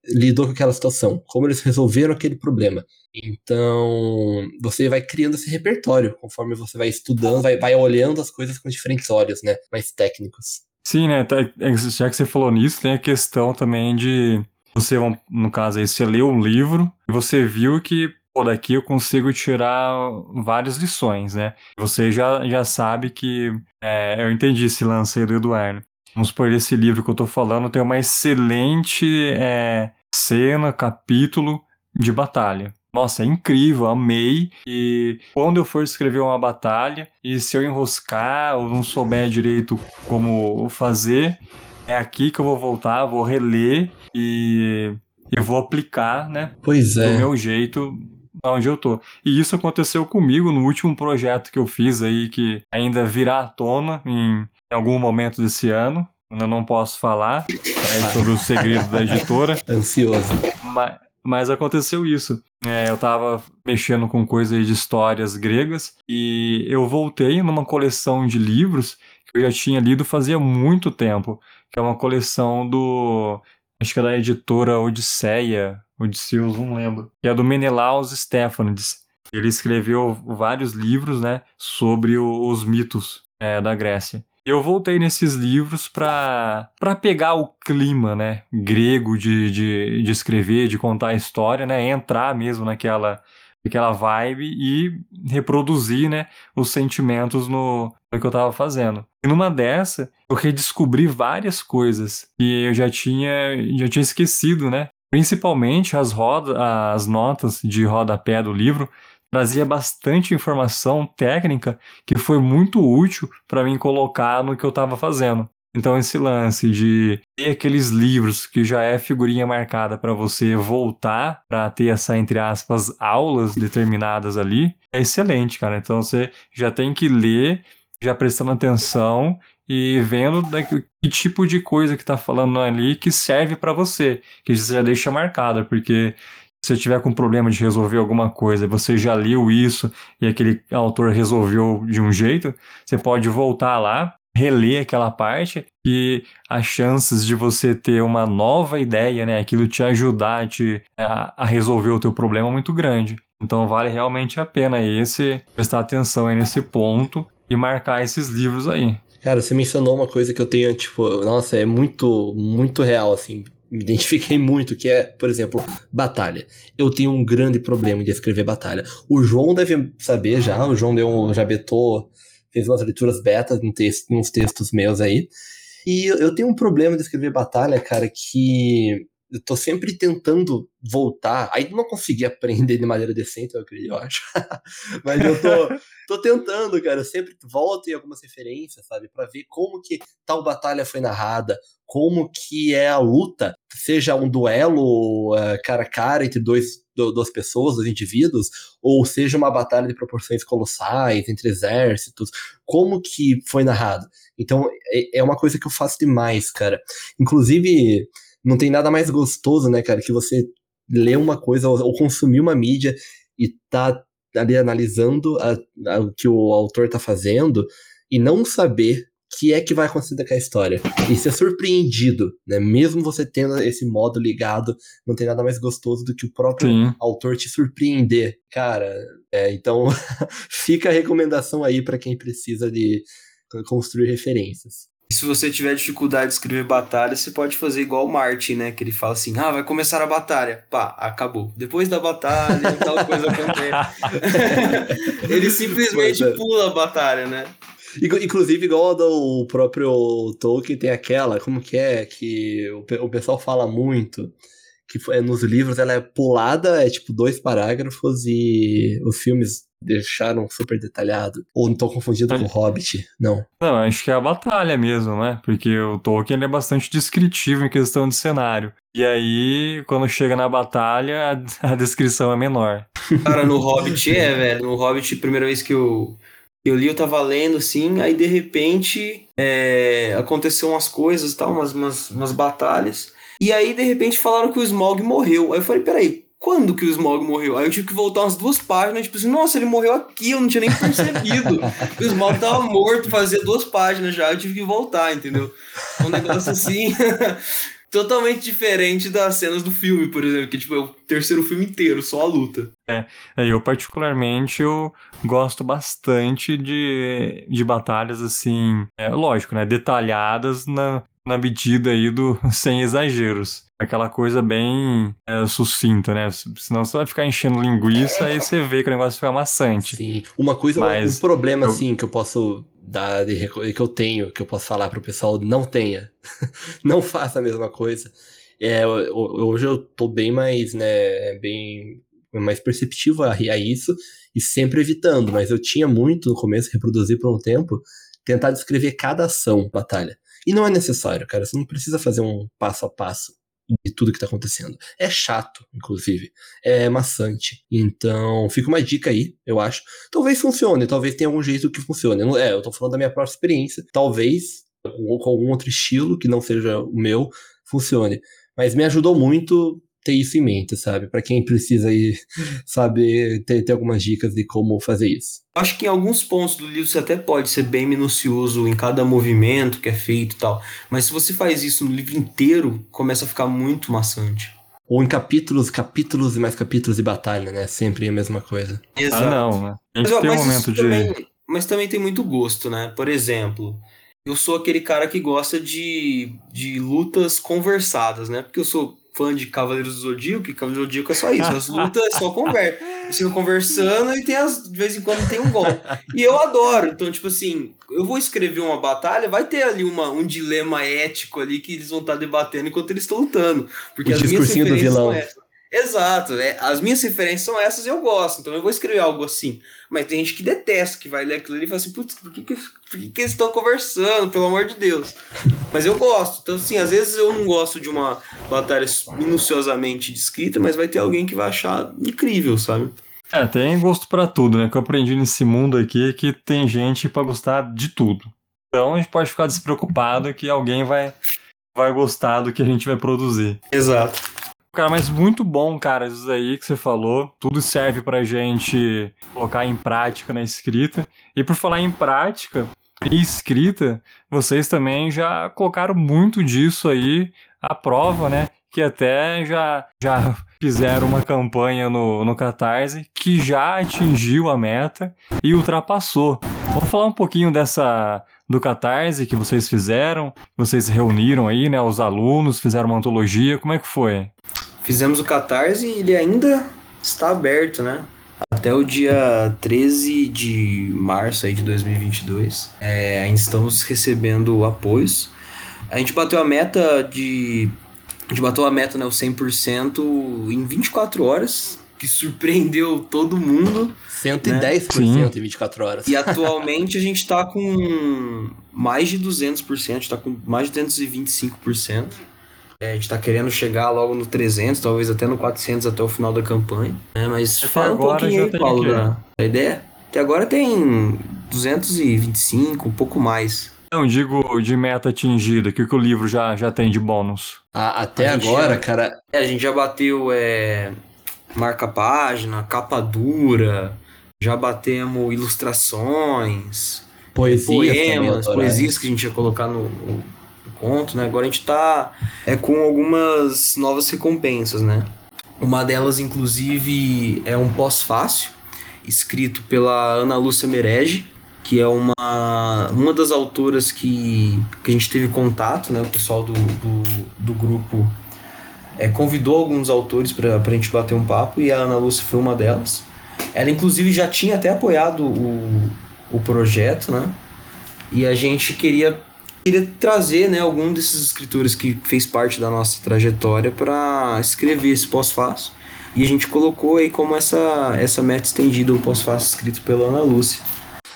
lidou com aquela situação, como eles resolveram aquele problema. Então, você vai criando esse repertório conforme você vai estudando, vai, vai olhando as coisas com diferentes olhos, né? Mais técnicos. Sim, né? Tá, é, já que você falou nisso, tem a questão também de você, no caso aí, você leu um livro e você viu que pô, daqui eu consigo tirar várias lições, né? Você já, já sabe que é, eu entendi esse lance aí do Eduardo. Vamos supor, esse livro que eu tô falando tem uma excelente é, cena, capítulo de batalha. Nossa, é incrível, amei. E quando eu for escrever uma batalha, e se eu enroscar ou não souber direito como fazer, é aqui que eu vou voltar, vou reler e eu vou aplicar, né? Pois é. Do meu jeito onde eu tô. E isso aconteceu comigo no último projeto que eu fiz aí, que ainda virá à tona em, em algum momento desse ano. Ainda não posso falar é, sobre o segredo da editora. Ansioso. Mas, mas aconteceu isso. É, eu tava mexendo com coisas de histórias gregas e eu voltei numa coleção de livros que eu já tinha lido fazia muito tempo, que é uma coleção do acho que é da editora Odisseia, Odisseus, não lembro, que é do Menelaus Stephanides. Ele escreveu vários livros, né, sobre o, os mitos é, da Grécia. Eu voltei nesses livros para pegar o clima, né, grego de, de, de escrever, de contar a história, né, entrar mesmo naquela aquela vibe e reproduzir, né, os sentimentos no, no que eu estava fazendo. E numa dessa, eu redescobri várias coisas que eu já tinha, já tinha esquecido, né? Principalmente as, roda, as notas de rodapé do livro trazia bastante informação técnica que foi muito útil para mim colocar no que eu estava fazendo. Então esse lance de ter aqueles livros que já é figurinha marcada para você voltar para ter essa entre aspas aulas determinadas ali é excelente, cara. Então você já tem que ler, já prestando atenção e vendo que tipo de coisa que tá falando ali que serve para você, que você já deixa marcada, porque se você tiver com problema de resolver alguma coisa, você já leu isso e aquele autor resolveu de um jeito, você pode voltar lá, reler aquela parte e as chances de você ter uma nova ideia, né, aquilo te ajudar te, a, a resolver o teu problema é muito grande. Então vale realmente a pena esse prestar atenção aí nesse ponto e marcar esses livros aí. Cara, você mencionou uma coisa que eu tenho, tipo, nossa, é muito, muito real, assim. Me identifiquei muito, que é, por exemplo, batalha. Eu tenho um grande problema de escrever batalha. O João deve saber já, o João deu um, já betou, fez umas leituras betas em texto, uns textos meus aí. E eu tenho um problema de escrever batalha, cara, que eu tô sempre tentando voltar. Aí não consegui aprender de maneira decente, eu acredito, eu acho. Mas eu tô, tô tentando, cara. Eu sempre volto em algumas referências, sabe? para ver como que tal batalha foi narrada, como que é a luta, seja um duelo uh, cara a cara entre dois, duas pessoas, dois indivíduos, ou seja uma batalha de proporções colossais entre exércitos, como que foi narrado. Então, é, é uma coisa que eu faço demais, cara. Inclusive não tem nada mais gostoso, né, cara, que você ler uma coisa ou, consumir uma mídia e tá ali analisando o que o autor tá fazendo e não saber que é que vai acontecer com a história. E ser surpreendido, né? Mesmo você tendo esse modo ligado, não tem nada mais gostoso do que o próprio Sim. autor te surpreender. Cara, é, então fica a recomendação aí para quem precisa de construir referências. E se você tiver dificuldade de escrever batalha, você pode fazer igual o Martin, né? Que ele fala assim: ah, vai começar a batalha. Pá, acabou. Depois da batalha, tal coisa acontece. ele simplesmente é. pula a batalha, né? Inclusive, igual do próprio Tolkien, tem aquela, como que é, que o, pessoal fala muito, que é, nos livros ela é pulada, é tipo dois parágrafos, e os filmes deixaram super detalhado. Ou não tô confundido com o Hobbit, não. Não, acho que é a batalha mesmo, né? Porque o Tolkien é bastante descritivo em questão de cenário. E aí, quando chega na batalha, a, a descrição é menor. Cara, no Hobbit é, velho. No Hobbit, primeira vez que eu, eu li, eu tava lendo assim, aí de repente é, aconteceu umas coisas tal, umas, umas, umas batalhas. E aí, de repente, falaram que o Smaug morreu. Aí eu falei, peraí, quando que o Smog morreu? Aí eu tive que voltar umas duas páginas, tipo assim, nossa, ele morreu aqui, eu não tinha nem percebido. o Smog tava morto, fazia duas páginas já, eu tive que voltar, entendeu? Um negócio assim, totalmente diferente das cenas do filme, por exemplo, que tipo, é o terceiro filme inteiro, só a luta. É, é eu particularmente, eu gosto bastante de, de batalhas, assim, é, lógico, né, detalhadas na, na medida aí do sem exageros. Aquela coisa bem é, sucinta, né? Senão você vai ficar enchendo linguiça e você vê que o negócio fica maçante. Sim. Uma coisa, Mas um problema, eu... assim, que eu posso dar, de, que eu tenho, que eu posso falar pro pessoal, não tenha. não faça a mesma coisa. É, hoje eu tô bem mais, né, bem mais perceptivo a, a isso e sempre evitando, mas eu tinha muito no começo, reproduzir por um tempo, tentar descrever cada ação batalha. E não é necessário, cara. Você não precisa fazer um passo a passo de tudo que tá acontecendo. É chato, inclusive. É maçante. Então, fica uma dica aí, eu acho. Talvez funcione, talvez tenha algum jeito que funcione. É, eu tô falando da minha própria experiência. Talvez, com algum outro estilo que não seja o meu, funcione. Mas me ajudou muito ter isso em mente, sabe? Para quem precisa aí saber, ter, ter algumas dicas de como fazer isso. Acho que em alguns pontos do livro você até pode ser bem minucioso em cada movimento que é feito e tal, mas se você faz isso no livro inteiro, começa a ficar muito maçante. Ou em capítulos, capítulos e mais capítulos de batalha, né? Sempre a mesma coisa. Exato. Ah, não, né? A gente mas, tem um momento de... Também, mas também tem muito gosto, né? Por exemplo, eu sou aquele cara que gosta de, de lutas conversadas, né? Porque eu sou fã de Cavaleiros do Zodíaco, que Cavaleiros do Zodíaco é só isso, as lutas é só conversa. Eles ficam conversando e tem as, de vez em quando tem um golpe. E eu adoro, então, tipo assim, eu vou escrever uma batalha, vai ter ali uma, um dilema ético ali que eles vão estar debatendo enquanto eles estão lutando. Porque o as minhas do vilão. Exato, é, as minhas referências são essas e eu gosto, então eu vou escrever algo assim. Mas tem gente que detesta, que vai ler aquilo ali e fala assim, putz, por que, que, por que, que eles estão conversando, pelo amor de Deus? Mas eu gosto, então assim, às vezes eu não gosto de uma batalha minuciosamente descrita, mas vai ter alguém que vai achar incrível, sabe? É, tem gosto para tudo, né? Que eu aprendi nesse mundo aqui é que tem gente para gostar de tudo. Então a gente pode ficar despreocupado que alguém vai, vai gostar do que a gente vai produzir. Exato. Cara, mas muito bom, cara, isso aí que você falou. Tudo serve pra gente colocar em prática na escrita. E por falar em prática e escrita, vocês também já colocaram muito disso aí à prova, né? Que até já, já fizeram uma campanha no, no Catarse que já atingiu a meta e ultrapassou. Vamos falar um pouquinho dessa do Catarse que vocês fizeram, vocês reuniram aí, né, os alunos, fizeram uma antologia, como é que foi? Fizemos o Catarse e ele ainda está aberto, né? Até o dia 13 de março aí de 2022. É, ainda estamos recebendo apoios. A gente bateu a meta de. A gente bateu a meta, né? O 100% em 24 horas, que surpreendeu todo mundo. 110% né? em 24 horas. E atualmente a gente está com mais de 200%, está com mais de 225%. É, a gente tá querendo chegar logo no 300, talvez até no 400 até o final da campanha. Né? Mas até fala um pouquinho aí, Paulo, da, da ideia. Até agora tem 225, um pouco mais. Não, digo de meta atingida, que o que o livro já, já tem de bônus. Ah, até agora, já, cara. É, a gente já bateu é, marca página, capa dura, já batemos ilustrações, Poesia poemas, poesias que a gente ia colocar no, no conto, né? Agora a gente tá é, com algumas novas recompensas, né? Uma delas, inclusive, é um pós-fácil, escrito pela Ana Lúcia Merege, que é uma, uma das autoras que, que a gente teve contato, né? O pessoal do, do, do grupo é, convidou alguns autores para a gente bater um papo e a Ana Lúcia foi uma delas. Ela, inclusive, já tinha até apoiado o, o projeto, né? E a gente queria queria trazer né, algum desses escritores que fez parte da nossa trajetória para escrever esse pós-fácil. E a gente colocou aí como essa, essa meta estendida, o pós-fácil escrito pela Ana Lúcia.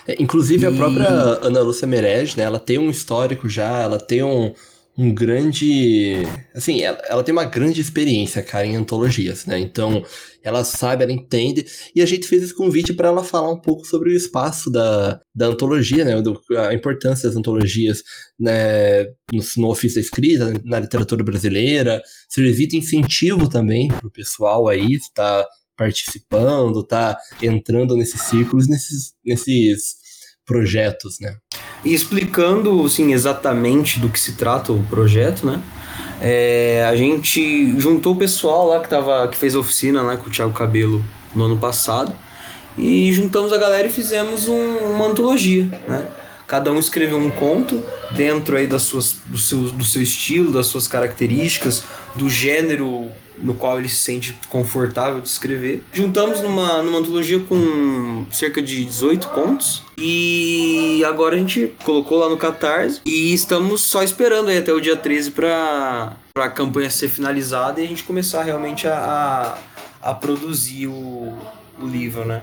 É, inclusive, e... a própria Ana Lúcia Merege, né, ela tem um histórico já, ela tem um, um grande. Assim, ela, ela, tem uma grande experiência, cara, em antologias, né? Então, ela sabe, ela entende. E a gente fez esse convite para ela falar um pouco sobre o espaço da, da antologia, né? Do, a importância das antologias né? no, no ofício da escrita, na literatura brasileira. Servir de incentivo também para o pessoal aí, está participando, tá entrando nesses círculos, nesses, nesses projetos, né? E explicando, assim, exatamente do que se trata o projeto, né? É, a gente juntou o pessoal lá que, tava, que fez a oficina lá com o Thiago Cabelo no ano passado e juntamos a galera e fizemos um, uma antologia, né? Cada um escreveu um conto dentro aí das suas, do, seu, do seu estilo, das suas características, do gênero no qual ele se sente confortável de escrever. Juntamos numa, numa antologia com cerca de 18 contos e agora a gente colocou lá no Catarse e estamos só esperando aí até o dia 13 para a campanha ser finalizada e a gente começar realmente a, a, a produzir o, o livro, né?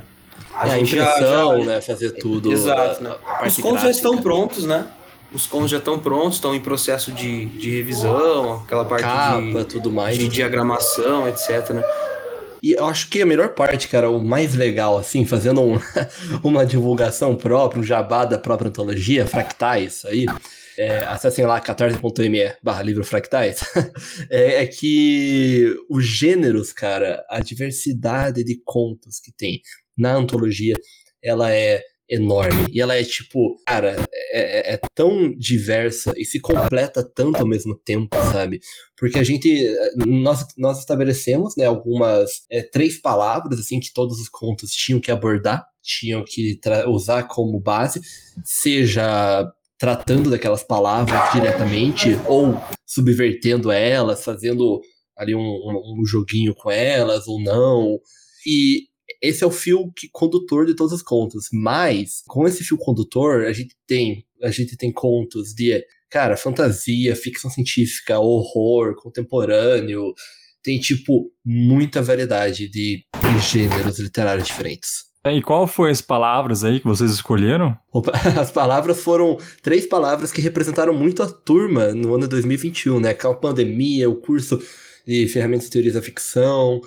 A, é, a impressão, já, já, né? Fazer tudo. Exato, né? Os contos já estão prontos, né? Os cons já estão prontos, estão em processo de, de revisão, aquela parte Capa, de, tudo mais. de diagramação, etc, né? E eu acho que a melhor parte, cara, o mais legal, assim, fazendo um, uma divulgação própria, um jabá da própria antologia, Fractais, aí, é, acessem lá catarse.me barra livro fractais, é, é, que os gêneros, cara, a diversidade de contos que tem na antologia, ela é enorme. E ela é tipo, cara, é, é, é, tão diversa e se completa tanto ao mesmo tempo, sabe? Porque a gente, nós, nós estabelecemos, né, algumas, é, três palavras, assim, que todos os contos tinham que abordar, tinham que usar como base, seja tratando daquelas palavras diretamente ou subvertendo elas, fazendo ali um, um, um joguinho com elas ou não. E esse é o fio que, condutor de todos os contos. Mas, com esse fio condutor, a gente tem, a gente tem contos de, cara, fantasia, ficção científica, horror, contemporâneo. Tem, tipo, muita variedade de, gêneros literários diferentes. E qual foi as palavras aí que vocês escolheram? As palavras foram três palavras que representaram muito a turma no ano 2021, né? A pandemia, o curso de ferramentas de teorias da ficção,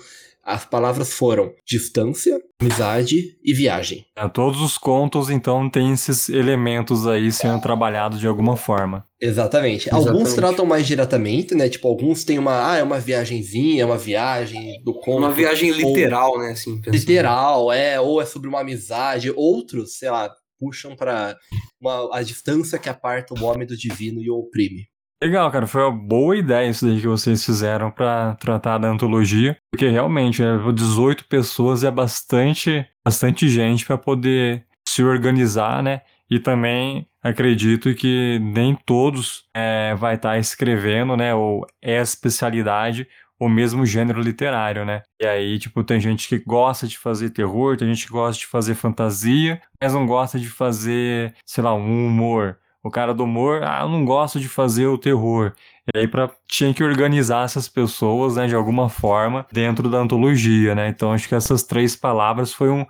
As palavras foram distância, amizade e viagem. É, todos os contos, então, têm esses elementos aí sendo trabalhados de alguma forma. Exatamente. Exatamente. Alguns tratam mais diretamente, né? Tipo, alguns têm uma. Ah, é uma viagenzinha, é uma viagem do conto. Uma viagem ou- literal, né? Assim. Literal, é. Ou é sobre uma amizade. Outros, sei lá, puxam pra uma, a distância que aparta o homem do divino e o oprime. Legal, cara, foi uma boa ideia isso daí que vocês fizeram pra tratar da antologia, porque realmente, é, 18 pessoas é bastante, bastante gente pra poder se organizar, né? E também acredito que nem todos é, vai estar escrevendo, né? Ou é especialidade o mesmo gênero literário, né? E aí, tipo, tem gente que gosta de fazer terror, tem gente que gosta de fazer fantasia, mas não gosta de fazer, sei lá, um humor. O cara do humor, ah, eu não gosto de fazer o terror. E aí pra, tinha que organizar essas pessoas, né, de alguma forma, dentro da antologia, né? Então acho que essas três palavras foi um,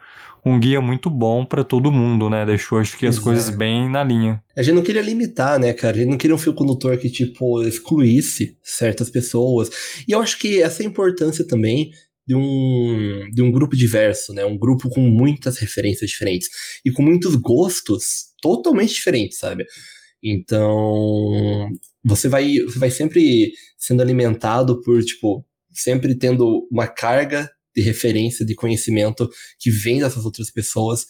um guia muito bom pra todo mundo, né? Deixou, acho que, as Exato. coisas bem na linha. A gente não queria limitar, né, cara? A gente não queria um fio condutor que, tipo, excluísse certas pessoas. E eu acho que essa importância também de um, de um grupo diverso, né? Um grupo com muitas referências diferentes. E com muitos gostos totalmente diferentes, sabe? Então, você vai, você vai sempre sendo alimentado por, tipo, sempre tendo uma carga de referência, de conhecimento que vem dessas outras pessoas.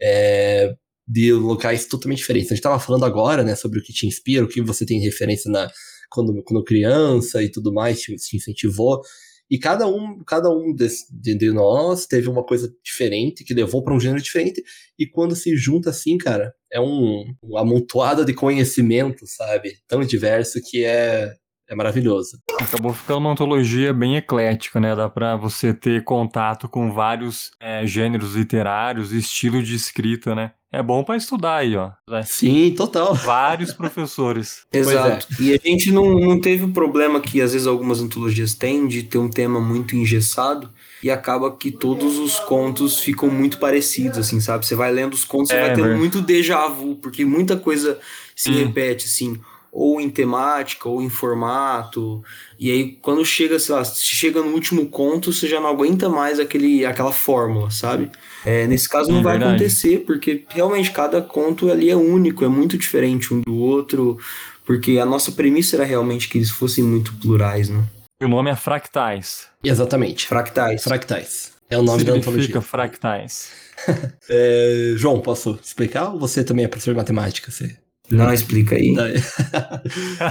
É, de locais totalmente diferentes. A gente tava falando agora, né, sobre o que te inspira, o que você tem referência na quando, quando criança e tudo mais, te, te incentivou. E cada um, cada um des- de, de nós teve uma coisa diferente que levou para um gênero diferente. E quando se junta assim, cara, é um, um amontoado de conhecimento, sabe? Tão diverso que é, é maravilhoso. Acabou ficando uma antologia bem eclética, né? Dá pra você ter contato com vários é, gêneros literários, estilo de escrita, né? É bom pra estudar aí, ó. É, Sim, total. Vários professores. Exato. é. E a gente não, não teve o problema que às vezes algumas antologias têm de ter um tema muito engessado e acaba que todos os contos ficam muito parecidos, assim, sabe? Você vai lendo os contos, você É, vai tendo muito déjà vu, porque muita coisa se Sim. repete, assim, ou em temática, ou em formato. E aí, quando chega, sei lá, se chega no último conto, você já não aguenta mais aquele, aquela fórmula, sabe? É, nesse caso não Sim, vai verdade. acontecer, porque realmente cada conto ali é único, é muito diferente um do outro, porque a nossa premissa era realmente que eles fossem muito plurais, né? O nome é Fractais. Exatamente. Fractais. Fractais. É o nome da antologia. Significa Fractais. É, João, posso explicar? Ou você também é professor de matemática? Você... Não, explica aí.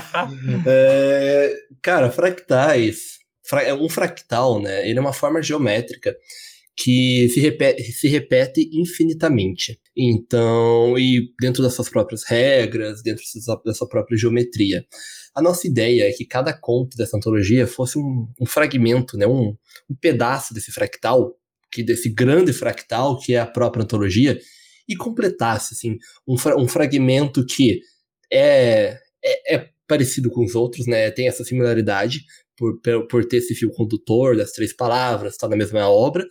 É, cara, fractais. fra- é um fractal, né? Ele é uma forma geométrica que se repete, se repete infinitamente. Então, e dentro das suas próprias regras, dentro da sua própria geometria. A nossa ideia é que cada conto dessa antologia fosse um, um fragmento, né? um, um pedaço desse fractal, que desse grande fractal que é a própria antologia, e completasse assim, um, fra- um fragmento que é, é, é parecido com os outros, né? Tem essa similaridade por, por, ter esse fio condutor das três palavras, tá na mesma obra,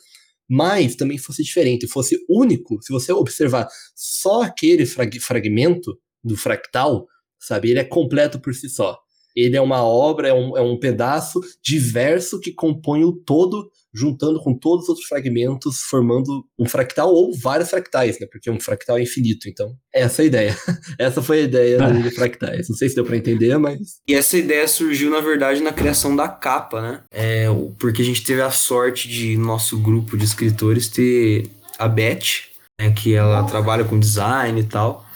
mas também fosse diferente, fosse único. Se você observar só aquele frag- fragmento do fractal, sabe? Ele é completo por si só. Ele é uma obra, é um, é um pedaço diverso que compõe o todo, juntando com todos os outros fragmentos, formando um fractal ou vários fractais, né? Porque um fractal é infinito. Então, essa é a ideia. essa foi a ideia do fractais. Não sei se deu pra entender, mas. E essa ideia surgiu, na verdade, na criação da capa, né? É, porque a gente teve a sorte de nosso grupo de escritores ter a Beth, né, que ela trabalha com design e tal.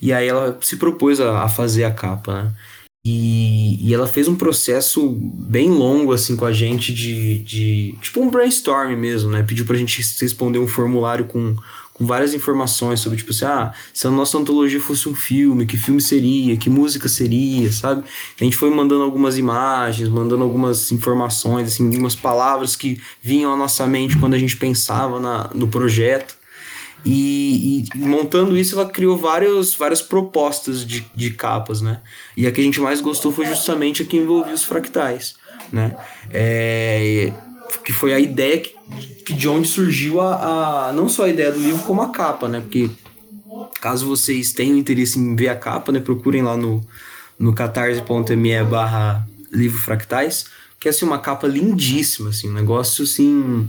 E aí ela se propôs a, a fazer a capa, né? E, e ela fez um processo bem longo, assim, com a gente de, de. Tipo um brainstorm mesmo, né? Pediu pra gente responder um formulário com, com várias informações sobre, tipo assim, ah, se a nossa antologia fosse um filme, que filme seria, que música seria, sabe? A gente foi mandando algumas imagens, mandando algumas informações, assim, algumas palavras que vinham à nossa mente quando a gente pensava na, no projeto. E, e montando isso, ela criou vários, várias propostas de, de capas, né? E a que a gente mais gostou foi justamente a que envolvia os fractais, né? É, que foi a ideia que, que de onde surgiu a, a não só a ideia do livro como a capa, né? Porque caso vocês tenham interesse em ver a capa, né? Procurem lá no, no catarse.me barra livro fractais, que é assim, uma capa lindíssima, assim, um negócio assim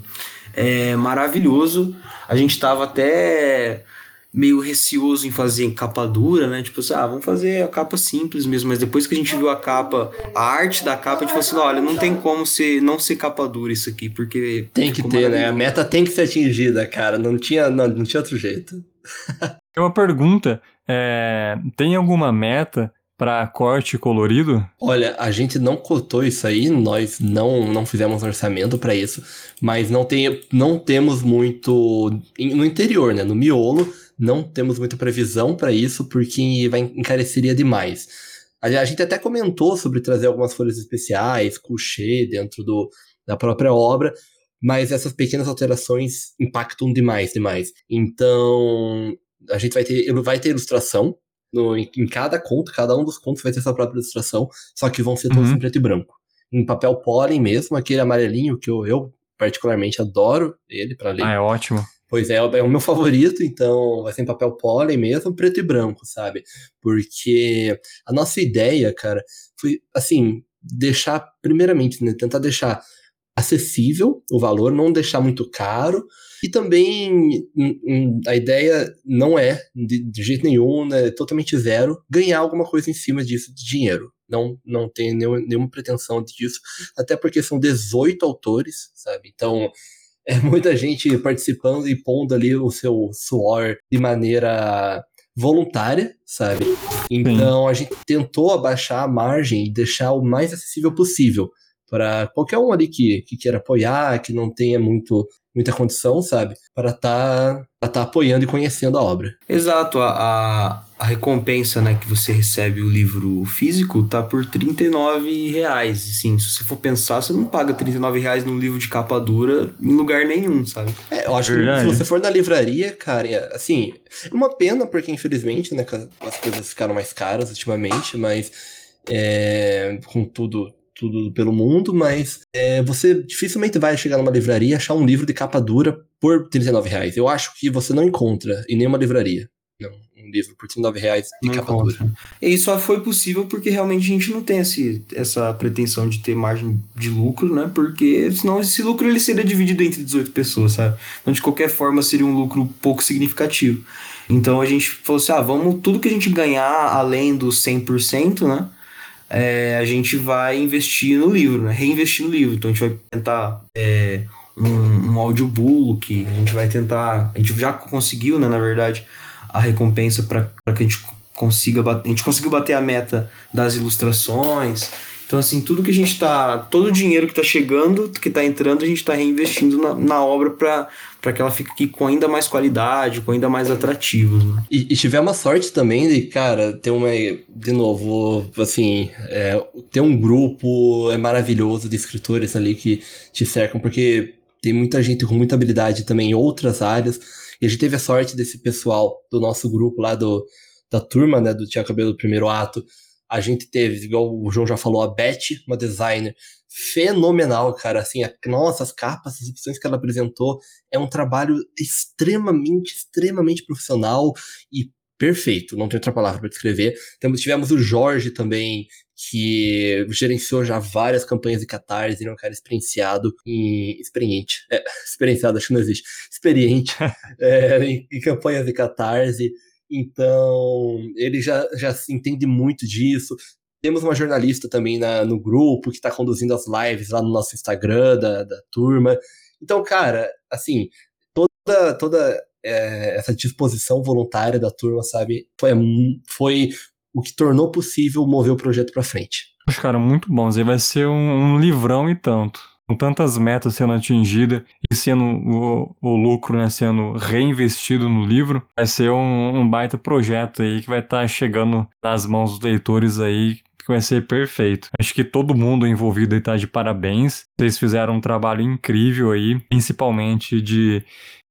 é, maravilhoso. A gente tava até meio receoso em fazer em capa dura, né? Tipo assim, ah, vamos fazer a capa simples mesmo. Mas depois que a gente viu a capa, a arte da capa, a gente falou assim, olha, não tem como ser, não ser capa dura isso aqui, porque... Tem que ter, né? A meta tem que ser atingida, cara. Não tinha, não, não tinha outro jeito. Tem uma pergunta, é, tem alguma meta para corte colorido? Olha, a gente não cotou isso aí, nós não, não fizemos orçamento para isso, mas não, tem, não temos muito no interior, né? No miolo, não temos muita previsão para isso, porque vai encareceria demais. A, a gente até comentou sobre trazer algumas folhas especiais, coucher dentro do, da própria obra, mas essas pequenas alterações impactam demais, demais. Então, a gente vai ter, vai ter ilustração, no, em, em, cada conto, cada um dos contos vai ter sua própria ilustração, só que vão ser todos uhum. em preto e branco. Em papel pólen mesmo, aquele amarelinho que eu, eu particularmente adoro ele para ler. Ah, é ótimo. Pois é, é o meu favorito, então vai ser em papel pólen mesmo, preto e branco, sabe? Porque a nossa ideia, cara, foi assim, deixar, primeiramente, né, tentar deixar acessível o valor, não deixar muito caro. E também hum, hum, a ideia não é, de, de jeito nenhum, né, totalmente zero, ganhar alguma coisa em cima disso de dinheiro. Não, não tem nenhuma, nenhuma pretensão disso, até porque são 18 autores, sabe? Então, é muita gente participando e pondo ali o seu suor de maneira voluntária, sabe? Então Sim. a gente tentou abaixar a margem e deixar o mais acessível possível para qualquer um ali que, que queira apoiar, que não tenha muito muita condição, sabe? Para estar tá, tá apoiando e conhecendo a obra. Exato, a, a, a, recompensa né, que você recebe o livro físico tá por 39 reais. Sim, se você for pensar, você não paga 39 reais num livro de capa dura em lugar nenhum, sabe? É, eu acho que se você for na livraria, cara, é, assim, é uma pena, porque infelizmente, né, as coisas ficaram mais caras ultimamente, mas é, com tudo tudo pelo mundo, mas é, você dificilmente vai chegar numa livraria e achar um livro de capa dura por 39 reais. Eu acho que você não encontra em nenhuma livraria. Não, um livro por 39 reais de não capa encontra. dura. E só foi possível porque realmente a gente não tem esse, essa pretensão de ter margem de lucro, né? Porque senão esse lucro ele seria dividido entre 18 pessoas, sabe? Então, de qualquer forma, seria um lucro pouco significativo. Então a gente falou assim: ah, vamos, tudo que a gente ganhar além dos 100%, né? É, a gente vai investir no livro, né? reinvestir no livro. Então a gente vai tentar é, um, um audiobook, a gente vai tentar. A gente já conseguiu, né, na verdade, a recompensa para que a gente consiga bater, a gente conseguiu bater a meta das ilustrações. Então, assim, tudo que a gente está. Todo o dinheiro que está chegando, que está entrando, a gente está reinvestindo na, na obra para que ela fique com ainda mais qualidade, com ainda mais atrativos. Né? E, e tivemos sorte também de, cara, ter uma. De novo, assim, é, ter um grupo é maravilhoso de escritores ali que te cercam, porque tem muita gente com muita habilidade também em outras áreas. E a gente teve a sorte desse pessoal do nosso grupo lá do, da turma, né, do Tiago Cabelo do primeiro ato. A gente teve, igual o João já falou, a Beth, uma designer fenomenal, cara. Assim, a, nossa, as capas, as opções que ela apresentou, é um trabalho extremamente, extremamente profissional e perfeito. Não tem outra palavra para descrever. Temos, tivemos o Jorge também, que gerenciou já várias campanhas de catarse, ele é um cara experienciado e experiente. É, experienciado, acho que não existe. Experiente é, em, em campanhas de catarse. Então, ele já, já entende muito disso. Temos uma jornalista também na, no grupo que está conduzindo as lives lá no nosso Instagram da, da turma. Então, cara, assim, toda, toda é, essa disposição voluntária da turma, sabe, foi, foi o que tornou possível mover o projeto para frente. Poxa, cara, muito bom. Aí vai ser um, um livrão e tanto com tantas metas sendo atingidas e sendo o, o, lucro né, sendo reinvestido no livro, vai ser um, um baita projeto aí que vai estar tá chegando nas mãos dos leitores aí que vai ser perfeito. Acho que todo mundo envolvido está de parabéns. Vocês fizeram um trabalho incrível aí, principalmente de,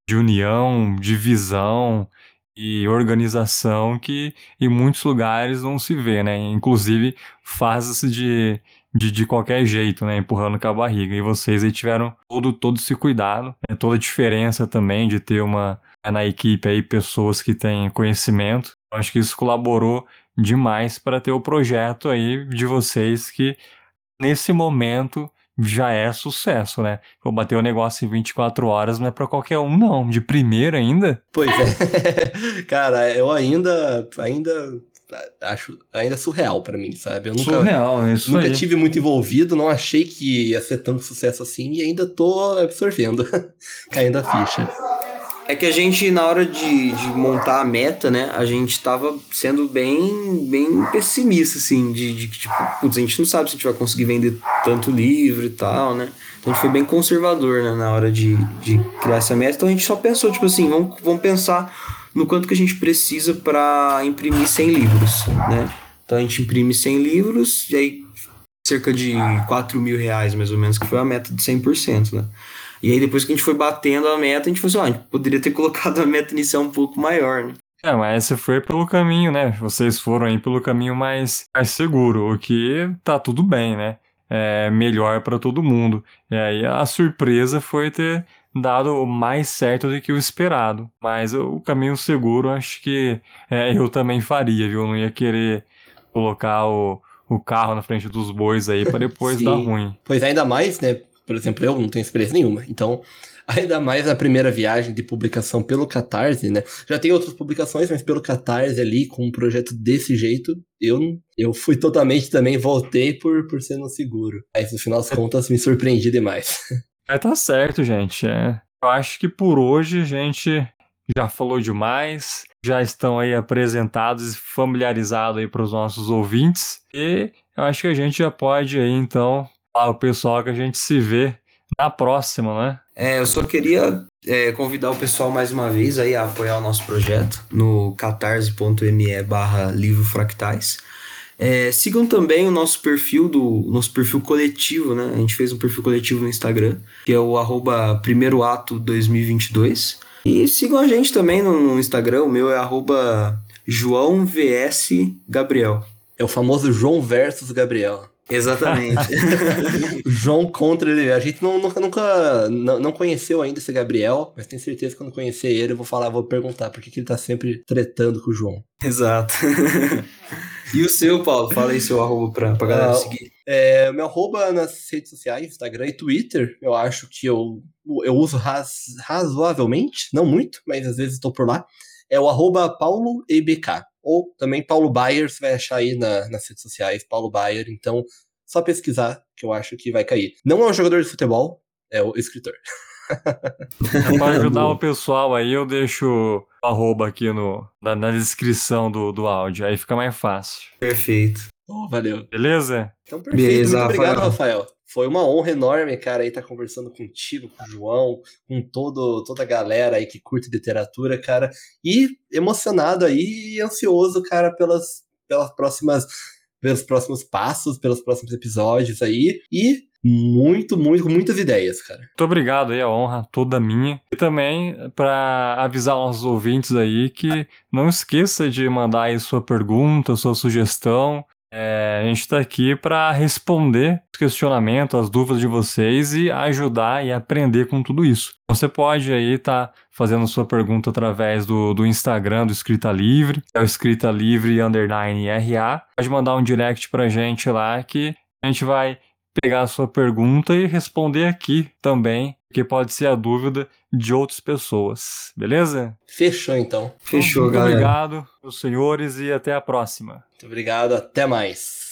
de união, de visão e organização que em muitos lugares não se vê, né? Inclusive faz-se de, de, de qualquer jeito, né? Empurrando com a barriga. E vocês aí tiveram todo, todo esse cuidado, né? toda a diferença também de ter uma na equipe aí pessoas que têm conhecimento. Acho que isso colaborou demais para ter o projeto aí de vocês que nesse momento já é sucesso, né? Vou bater o negócio em 24 horas, não é pra qualquer um, não. De primeira ainda. Pois é. Cara, eu ainda. ainda acho ainda surreal para mim, sabe? Eu nunca, surreal, isso nunca aí. tive muito envolvido, não achei que ia ser tanto sucesso assim e ainda tô absorvendo, caindo a ficha. É que a gente, na hora de, de montar a meta, né, a gente tava sendo bem, bem pessimista, assim, de, de que, tipo, putz, a gente não sabe se a gente vai conseguir vender tanto livro e tal, né? Então a gente foi bem conservador, né, na hora de, de criar essa meta. Então a gente só pensou, tipo assim, vamos, vamos pensar no quanto que a gente precisa para imprimir 100 livros, né? Então a gente imprime 100 livros e aí cerca de 4 mil reais, mais ou menos, que foi a meta de 100%, né? E aí depois que a gente foi batendo a meta, a gente falou assim, ó, a gente poderia ter colocado a meta inicial um pouco maior, né? É, mas você foi pelo caminho, né? Vocês foram aí pelo caminho mais, mais seguro, o que tá tudo bem, né? É melhor para todo mundo. E aí a surpresa foi ter dado mais certo do que o esperado. Mas o caminho seguro, acho que é, eu também faria, viu? Eu não ia querer colocar o, o carro na frente dos bois aí para depois dar ruim. Pois ainda mais, né? Por exemplo, eu não tenho experiência nenhuma. Então, ainda mais na primeira viagem de publicação pelo Catarse, né? Já tem outras publicações, mas pelo Catarse ali, com um projeto desse jeito, eu, eu fui totalmente também, voltei por, por ser no seguro. Mas no final das contas, me surpreendi demais. É, tá certo, gente. É. Eu acho que por hoje a gente já falou demais, já estão aí apresentados e familiarizados aí para os nossos ouvintes. E eu acho que a gente já pode aí, então, falar o pessoal que a gente se vê na próxima, né? É, eu só queria é, convidar o pessoal mais uma vez aí a apoiar o nosso projeto no catarse.me barra livro fractais. É, sigam também o nosso perfil do nosso perfil coletivo, né? A gente fez um perfil coletivo no Instagram, que é o arroba primeiro ato 2022. E sigam a gente também no, no Instagram, o meu é arroba João VS Gabriel. É o famoso João versus Gabriel. Exatamente. João contra ele. A gente não, nunca, nunca não, não, conheceu ainda esse Gabriel, mas tenho certeza que quando conhecer ele, eu vou falar, vou perguntar por que, que ele tá sempre tretando com o João. Exato. e o seu, Paulo? Fala aí seu arroba pra, pra galera ah, seguir. É, meu arroba nas redes sociais, Instagram e Twitter, eu acho que eu, eu uso raz, razoavelmente, não muito, mas às vezes estou por lá. É o arroba pauloebk ou também Paulo Bayer, você vai achar aí na, nas redes sociais, Paulo Bayer, então só pesquisar que eu acho que vai cair. Não é um jogador de futebol, é o escritor. Para ajudar o pessoal aí, eu deixo o arroba aqui no, na, na descrição do, do áudio, aí fica mais fácil. Perfeito. Oh, valeu. Beleza? Então, perfeito. Beleza, Muito obrigado, Rafael. Rafael. Foi uma honra enorme, cara, aí estar tá conversando contigo, com o João, com todo, toda a galera aí que curte literatura, cara. E emocionado aí e ansioso, cara, pelas, pelas próximas pelos próximos passos, pelos próximos episódios aí. E muito, muito, com muitas ideias, cara. Muito obrigado aí, a honra toda minha. E também para avisar nossos ouvintes aí que não esqueça de mandar aí sua pergunta, sua sugestão. É, a gente está aqui para responder os questionamentos, as dúvidas de vocês e ajudar e aprender com tudo isso. Você pode aí estar tá fazendo sua pergunta através do, do Instagram do Escrita Livre, é o Escrita Livre underline RA. Pode mandar um direct para gente lá que a gente vai pegar a sua pergunta e responder aqui também, que pode ser a dúvida de outras pessoas, beleza? Fechou então. Fechou, Muito galera. obrigado, meus senhores, e até a próxima. Muito obrigado, até mais.